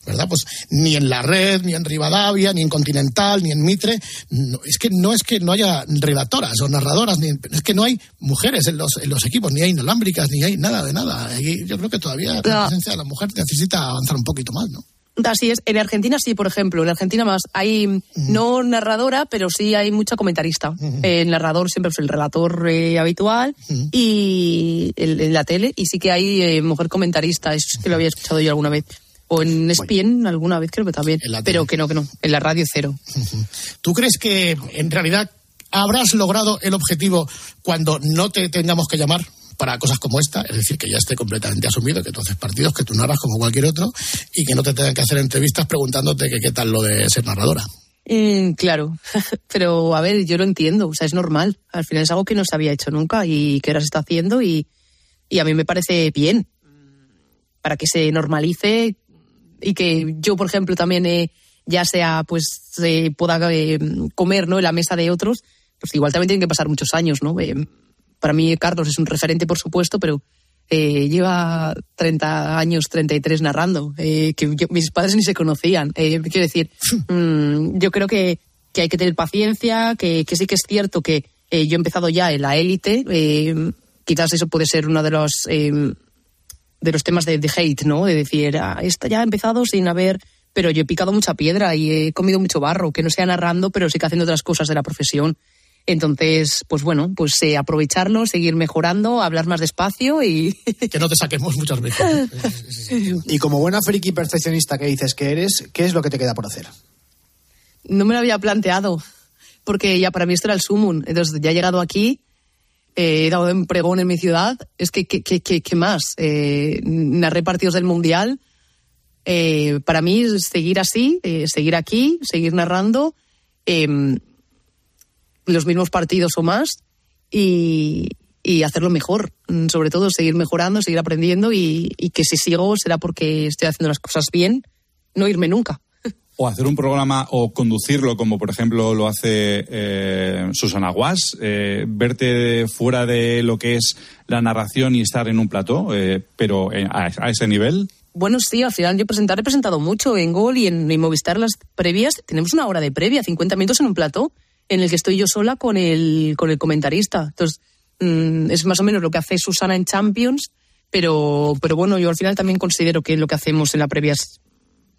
¿verdad? Pues ni en la red, ni en Rivadavia, ni en Continental, ni en Mitre, no, es que no es que no haya relatoras o narradoras, ni, es que no hay mujeres en los, en los equipos, ni hay inalámbricas, ni hay nada de nada. Yo creo que todavía la presencia de la mujer necesita avanzar un poquito más, ¿no? Así es. En Argentina sí, por ejemplo. En Argentina más. Hay no narradora, pero sí hay mucha comentarista. El narrador siempre es el relator eh, habitual y en la tele. Y sí que hay eh, mujer comentarista. Eso sí que lo había escuchado yo alguna vez. O en ESPN alguna vez creo que también. Pero que no, que no. En la radio cero. ¿Tú crees que en realidad habrás logrado el objetivo cuando no te tengamos que llamar para cosas como esta? Es decir, que ya esté completamente asumido que entonces partidos que tú narras como cualquier otro y que no te tengan que hacer entrevistas preguntándote que qué tal lo de ser narradora. Mm, claro, pero a ver, yo lo entiendo, o sea, es normal. Al final es algo que no se había hecho nunca y que ahora se está haciendo y, y a mí me parece bien para que se normalice y que yo, por ejemplo, también eh, ya sea, pues, eh, pueda eh, comer, ¿no? En la mesa de otros, pues igual también tienen que pasar muchos años, ¿no? Eh, para mí Carlos es un referente, por supuesto, pero eh, lleva 30 años, 33 narrando, eh, que yo- mis padres ni se conocían. Quiero decir, mm, yo creo que, que hay que tener paciencia, que, que sí que es cierto que yo he empezado ya en la élite, quizás eso puede ser uno de los... de los temas de, de hate, ¿no? De decir, ah, esta ya ha empezado sin haber, pero yo he picado mucha piedra y he comido mucho barro, que no sea narrando, pero sí que haciendo otras cosas de la profesión. Entonces, pues bueno, pues eh, aprovecharlo, seguir mejorando, hablar más despacio y... Que no te saquemos muchas veces. Y como buena friki perfeccionista que dices que eres, ¿qué es lo que te queda por hacer? no me lo había planteado, porque ya para mí esto era el sumum. Entonces, ya he llegado aquí, he dado un pregón en mi ciudad, es que, ¿qué, más? Eh, narré partidos del Mundial. Eh, para mí, seguir así, eh, seguir aquí, seguir narrando eh, los mismos partidos o más y, y hacerlo mejor. Mm, Sobre todo, seguir mejorando, seguir aprendiendo y, y que si sigo será porque estoy haciendo las cosas bien, no irme nunca. O hacer un programa o conducirlo como por ejemplo lo hace eh, Susana Guas, eh, verte fuera de lo que es la narración y estar en un plató, eh, pero a, a ese nivel. Bueno, sí, al final yo presentar he presentado mucho en Gol y en, en Movistar las previas. Tenemos una hora de previa, 50 minutos en un plató, en el que estoy yo sola con el, con el comentarista. Entonces, mm, es más o menos lo que hace Susana en Champions, pero, pero bueno, yo al final también considero que lo que hacemos en la previa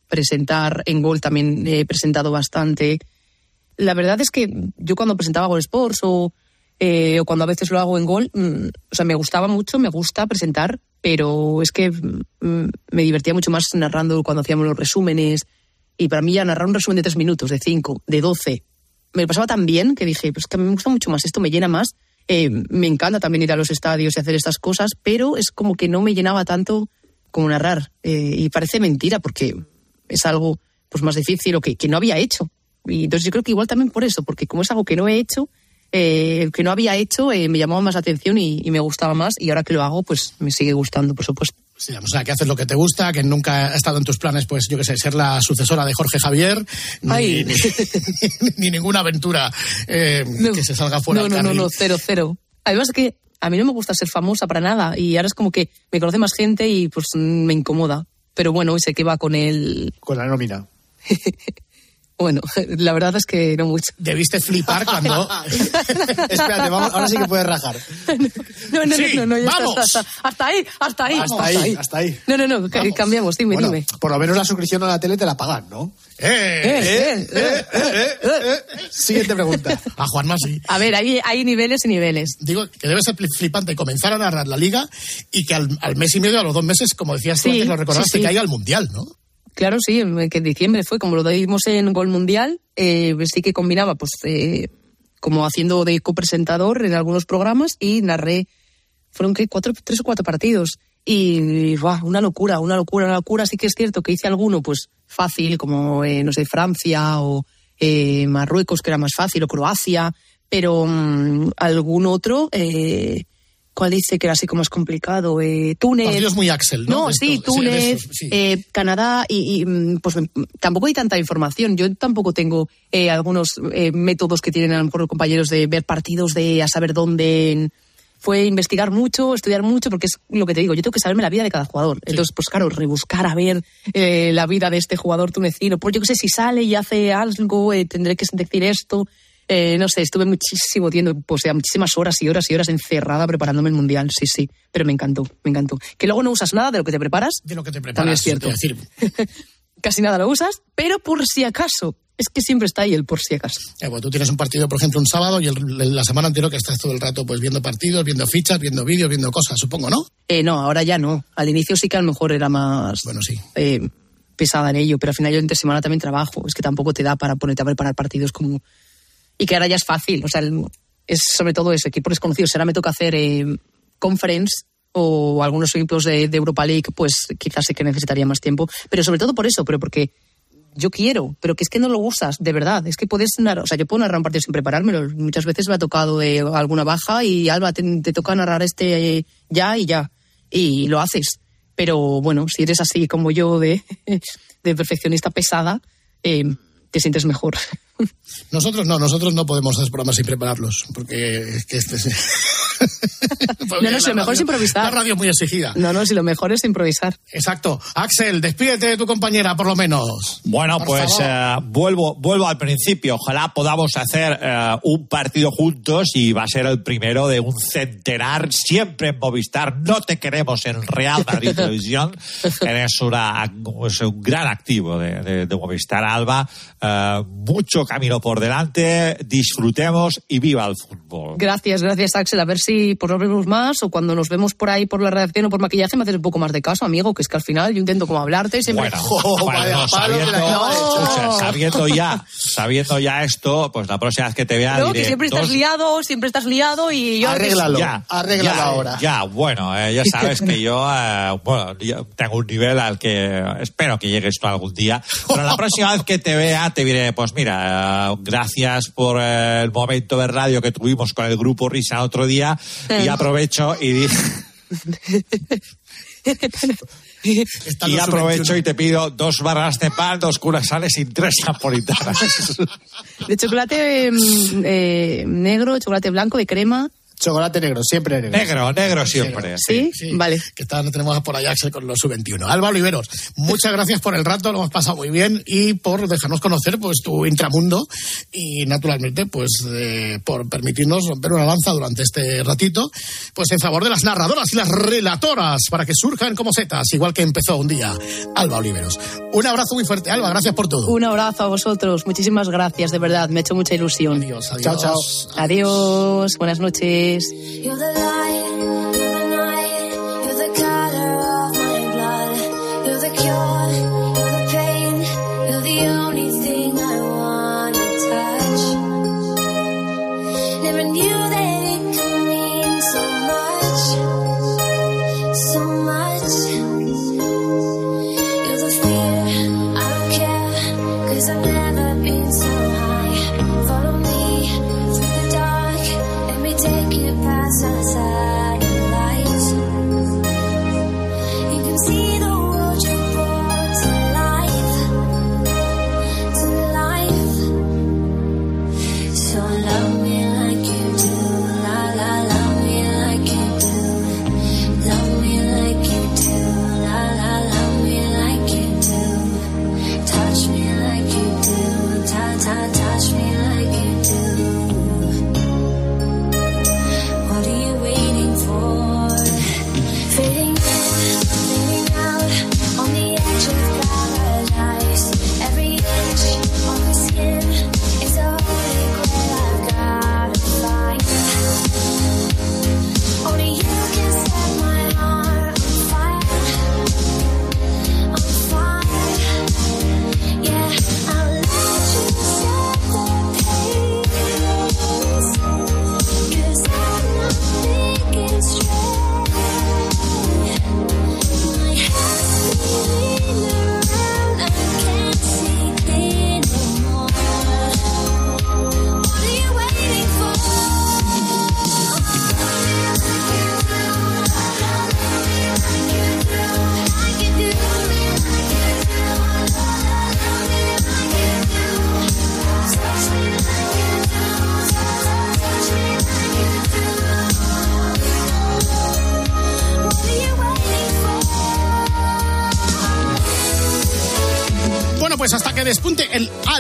presentar. En Gol también he presentado bastante. La verdad es que yo cuando presentaba Gol Sports o, eh, o cuando a veces lo hago en Gol, mm, o sea, me gustaba mucho, me gusta presentar, pero es que mm, me divertía mucho más narrando cuando hacíamos los resúmenes. Y para mí narrar un resumen de tres minutos, de cinco, de doce, me pasaba tan bien que dije, pues que me gusta mucho más, esto me llena más. Eh, me encanta también ir a los estadios y hacer estas cosas, pero es como que no me llenaba tanto como narrar. Eh, y parece mentira porque es algo pues más difícil o que, que no había hecho. Y entonces yo creo que igual también por eso, porque como es algo que no he hecho, eh, que no había hecho, eh, me llamaba más la atención y, y me gustaba más. Y ahora que lo hago, pues me sigue gustando, por supuesto. Sí, o sea, que haces lo que te gusta, que nunca ha estado en tus planes, pues yo qué sé, ser la sucesora de Jorge Javier, ni, ni, ni ninguna aventura eh, que se salga fuera no, no, no, no, cero, cero. Además que a mí no me gusta ser famosa para nada y ahora es como que me conoce más gente y pues me incomoda. Pero bueno, sé que va con el... Con la nómina. Bueno, la verdad es que no mucho. Debiste flipar cuando... Espérate, vamos, ahora sí que puedes rajar. No, no, Sí, no, no, ya está, vamos. hasta, hasta- hasta ahí, hasta ahí. Hasta ahí, hasta ahí. No, no, no, ca- cambiamos, dime, Bueno, dime. por lo menos la suscripción a la tele te la pagan, ¿no? Eh, eh, eh, Siguiente pregunta. A Juanma sí. A ver, hay, hay niveles y niveles. Digo que debe ser flipante comenzar a narrar la liga y que al, al mes y medio, a los dos meses, como decías tú antes, lo recordaste, sí, sí. que haya el Mundial, ¿no? Claro, sí, que en diciembre fue, como lo dimos en Gol Mundial, eh, sí que combinaba, pues, eh, como haciendo de copresentador en algunos programas y narré, fueron que cuatro, tres o cuatro partidos. Y, ¡buah! una locura, una locura, una locura. Sí que es cierto que hice alguno, pues, fácil, como, eh, no sé, Francia o eh, Marruecos, que era más fácil, o Croacia, pero mm, algún otro, eh, ¿cuál dice que era así como más complicado? Eh, Túnez. Partidos muy Axel, ¿no? No, sí, Túnez, sí. eh, Canadá y, y, mm, pues mm, tampoco hay tanta información. Yo tampoco tengo eh, algunos métodos que tienen a lo mejor los compañeros de ver partidos, de a saber dónde. en- Fue investigar mucho, estudiar mucho, porque es lo que te digo, yo tengo que saberme la vida de cada jugador. Entonces, pues claro, rebuscar a ver eh, la vida de este jugador tunecino. Pues yo qué sé, si sale y hace algo, eh, tendré que decir esto. Eh, no sé, estuve muchísimo tiempo, pues ya muchísimas horas y horas y horas encerrada preparándome el mundial, sí, sí, pero me encantó, me encantó. Que luego no usas nada de lo que te preparas. De lo que te También preparas. es cierto. es decir, casi nada lo usas, pero por si acaso. Es que siempre está ahí el por si acaso. Eh, pues tú tienes un partido, por ejemplo, un sábado y el- la semana anterior que estás todo el rato pues viendo partidos, viendo fichas, viendo vídeos, viendo cosas, supongo, ¿no? Eh, no, ahora ya no. Al inicio sí que a lo mejor era más bueno, sí. eh, pesada en ello, pero al final yo entre semana también trabajo. Es que tampoco te da para ponerte a preparar partidos como... Y que ahora ya es fácil. O sea, el- es sobre todo eso, equipos desconocidos. Ahora me toca hacer eh, conference o algunos equipos de, de Europa League, pues quizás sí que necesitaría más tiempo. Pero sobre todo por eso, pero porque yo quiero, pero que es que no lo usas, de verdad. Es que puedes narrar, o sea, yo puedo narrar un partido sin preparármelo. Muchas veces me ha tocado de alguna baja y Alba, te, te toca narrar este eh, ya y ya. Y lo haces. Pero bueno, si eres así como yo de, de perfeccionista pesada, eh, te sientes mejor. Nosotros no, nosotros no podemos hacer programas sin prepararlos, porque es que este es... No, no, si lo mejor es improvisar. La radio es muy exigida. No, no, si lo mejor es improvisar. Exacto. Axel, despídete de tu compañera, por lo menos. Bueno, Por pues eh, vuelvo, vuelvo al principio. Ojalá podamos hacer eh, un partido juntos y va a ser el primero de un centenar siempre en Movistar. No te queremos en Real Madrid Televisión. Eres una, es un gran activo de, de- de Movistar Alba. Eh, mucho camino por delante. Disfrutemos y viva el fútbol. Gracias, gracias Axel. A ver si pues, nos vemos más o cuando nos vemos por ahí por la redacción o por maquillaje me haces un poco más de caso, amigo, que es que al final yo intento como hablarte y siempre... Bueno, Oh, bueno, vaya no, sabiendo, No. escucha, sabiendo ya, sabiendo ya esto, pues la próxima vez que te vea No, diré que siempre estás dos- liado, siempre estás liado y yo... Ya, ya, Ya, bueno, eh, ya sabes que yo, eh, bueno, yo tengo un nivel al que espero que llegues tú algún día. Pero la próxima vez que te vea, te diré, pues mira, eh, gracias por eh, el momento de radio que tuvimos con el grupo Risa otro día. Y Eh. aprovecho y di- y aprovecho y te pido dos barras de pan, dos curasales y tres napolitanas. De chocolate mm, eh, negro, chocolate blanco, de crema. Chocolate negro, siempre negro. Negro, negro siempre. ¿Sí? Vale. Que está, tenemos por allá Axel con los sub-21. Alba Oliveros, muchas gracias por el rato, lo hemos pasado muy bien y por dejarnos conocer pues tu intramundo y naturalmente pues eh, por permitirnos romper una lanza durante este ratito pues en favor de las narradoras y las relatoras para que surjan como setas, igual que empezó un día Alba Oliveros. Un abrazo muy fuerte, Alba, gracias por todo. Un abrazo a vosotros, muchísimas gracias, de verdad, me ha hecho mucha ilusión. Adiós, Chao, chao. Adiós, buenas noches. You're the light.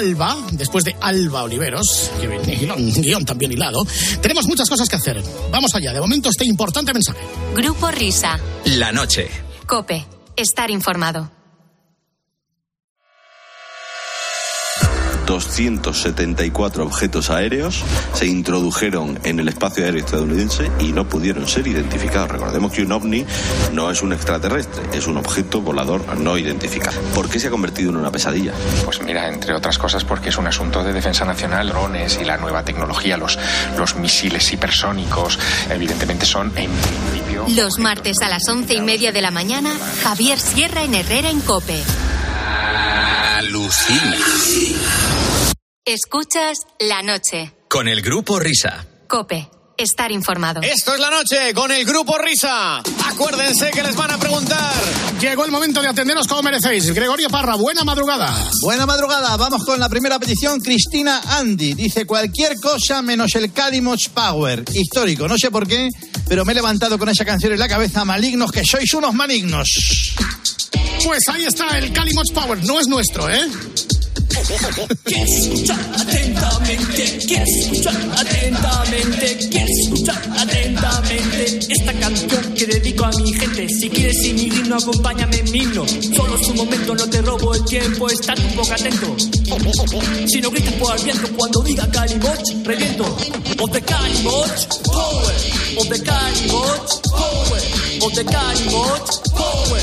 Alba, después de Alba Oliveros, que viene guion, guion también hilado, tenemos muchas cosas que hacer. Vamos allá, de momento este importante mensaje. Grupo Risa. La noche. Cope. Estar informado. 274 objetos aéreos se introdujeron en el espacio aéreo estadounidense y no pudieron ser identificados. Recordemos que un ovni no es un extraterrestre, es un objeto volador no identificado. ¿Por qué se ha convertido en una pesadilla? Pues mira, entre otras cosas porque es un asunto de defensa nacional, drones y la nueva tecnología, los, los misiles hipersónicos, evidentemente son en principio... Los martes a las once y media de la mañana, Javier Sierra en Herrera en Cope. Alucina. Escuchas la noche. Con el grupo Risa. Cope. Estar informado. Esto es la noche con el grupo Risa. Acuérdense que les van a preguntar. Llegó el momento de atenderos como merecéis. Gregorio Parra, buena madrugada. Buena madrugada, vamos con la primera petición. Cristina Andy dice cualquier cosa menos el Calimoch Power. Histórico, no sé por qué, pero me he levantado con esa canción en la cabeza. Malignos que sois unos malignos. Pues ahí está el Calimoch Power. No es nuestro, ¿eh? Quieres escuchar atentamente, quieres escuchar atentamente, quieres escuchar atentamente esta canción que dedico a mi gente. Si quieres ir mi himno, acompáñame en mi himno. Solo es un momento, no te robo el tiempo, estate un poco atento. Si no gritas por el viento cuando diga Calimoch, reviento. Of the Calimoch, power. Of the Calimoch, power. Of the Calimoch, power.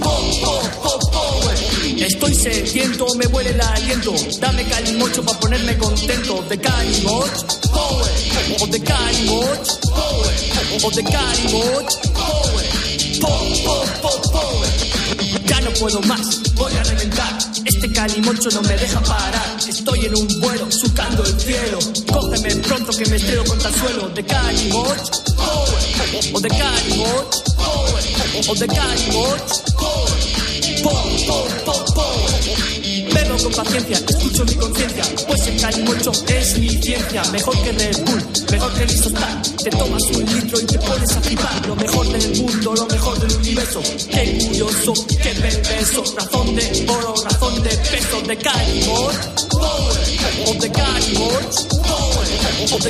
Po, po, po, power. Estoy sediento, me huele el aliento. Dame calimocho para ponerme contento. De calimoch, power. O de calimoch, power. O de calimoch, power. Po, po, po, power. Ya no puedo más, voy a reventar. Este calimocho no me deja parar. Estoy en un vuelo, surcando el cielo. Cógeme pronto que me estrello contra el suelo. De calimoch, power. O de calimoch, power. O de calimoch, power. Bebo con paciencia, escucho mi conciencia, pues el calimocho es mi ciencia. Mejor que Red Bull, mejor que Listostar. Te tomas un litro y te pones a. Lo mejor del mundo, lo mejor del universo. Qué curioso, qué perverso. Razón de oro, razón de peso de calimoch. Power, of the calimoch. Power, of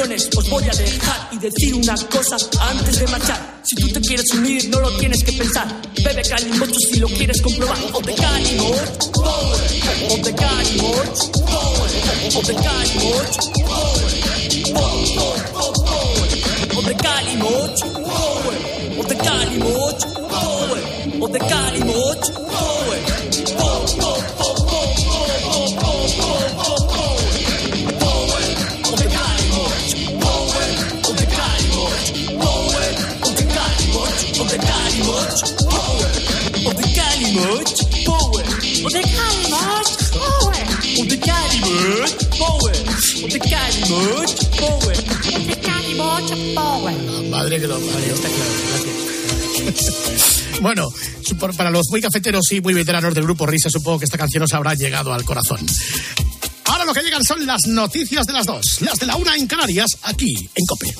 os voy a dejar y decir una cosa antes de marchar. Si tú te quieres unir, no lo tienes que pensar. Bebe calimocho si lo quieres comprobar. O de calimoch, power. O de calimoch, power. O de. Po, po, po, power. O de calimoch, power. O de calimoch, power. O de calimoch, power. O de calimoch, power. O de calimoch, power. O de calimoch, power. O de calimoch, power. O de calimoch, power. Madre que lo parió. Está claro, gracias. Bueno, para los muy cafeteros y muy veteranos del grupo Risa, supongo que esta canción os habrá llegado al corazón. Ahora lo que llegan son las noticias de las dos, las de la una en Canarias, aquí en Cope.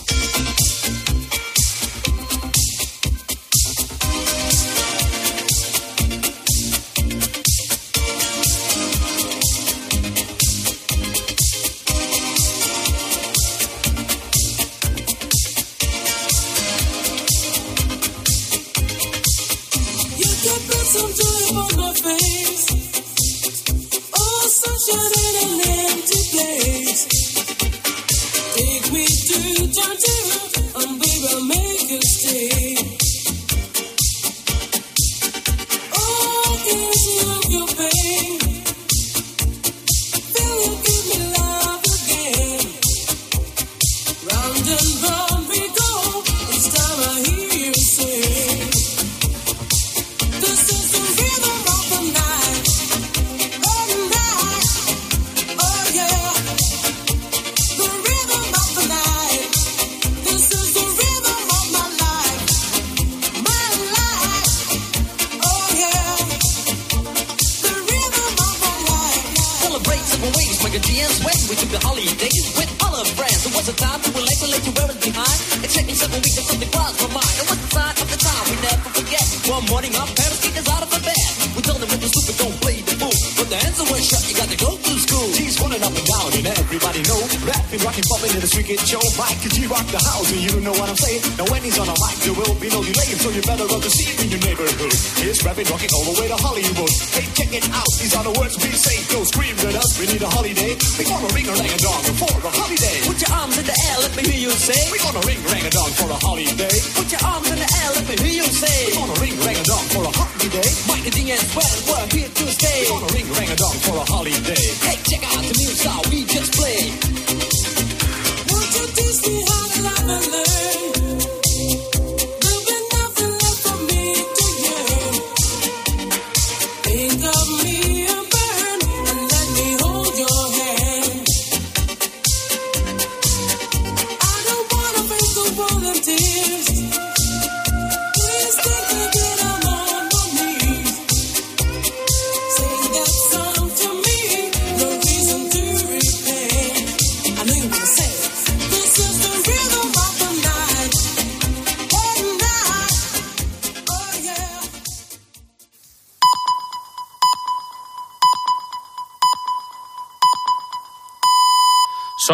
Rocking, popping in the wicked show. Mike, could you rock the house? And you know what I'm saying. Now when he's on a mic, there will be no delay. So you better run to see him in your neighborhood. He's rapping, rocking all the way to Hollywood. Hey, check it out. These are the words we say. Go scream with us. We need a holiday. We gonna ring a rang a dong for a holiday. Put your arms in the air, let me hear you say. We gonna ring rang a dong for a holiday. Put your arms in the air, let me hear you say. We gonna ring rang a dong for a holiday. Mike the Ding and Sweat.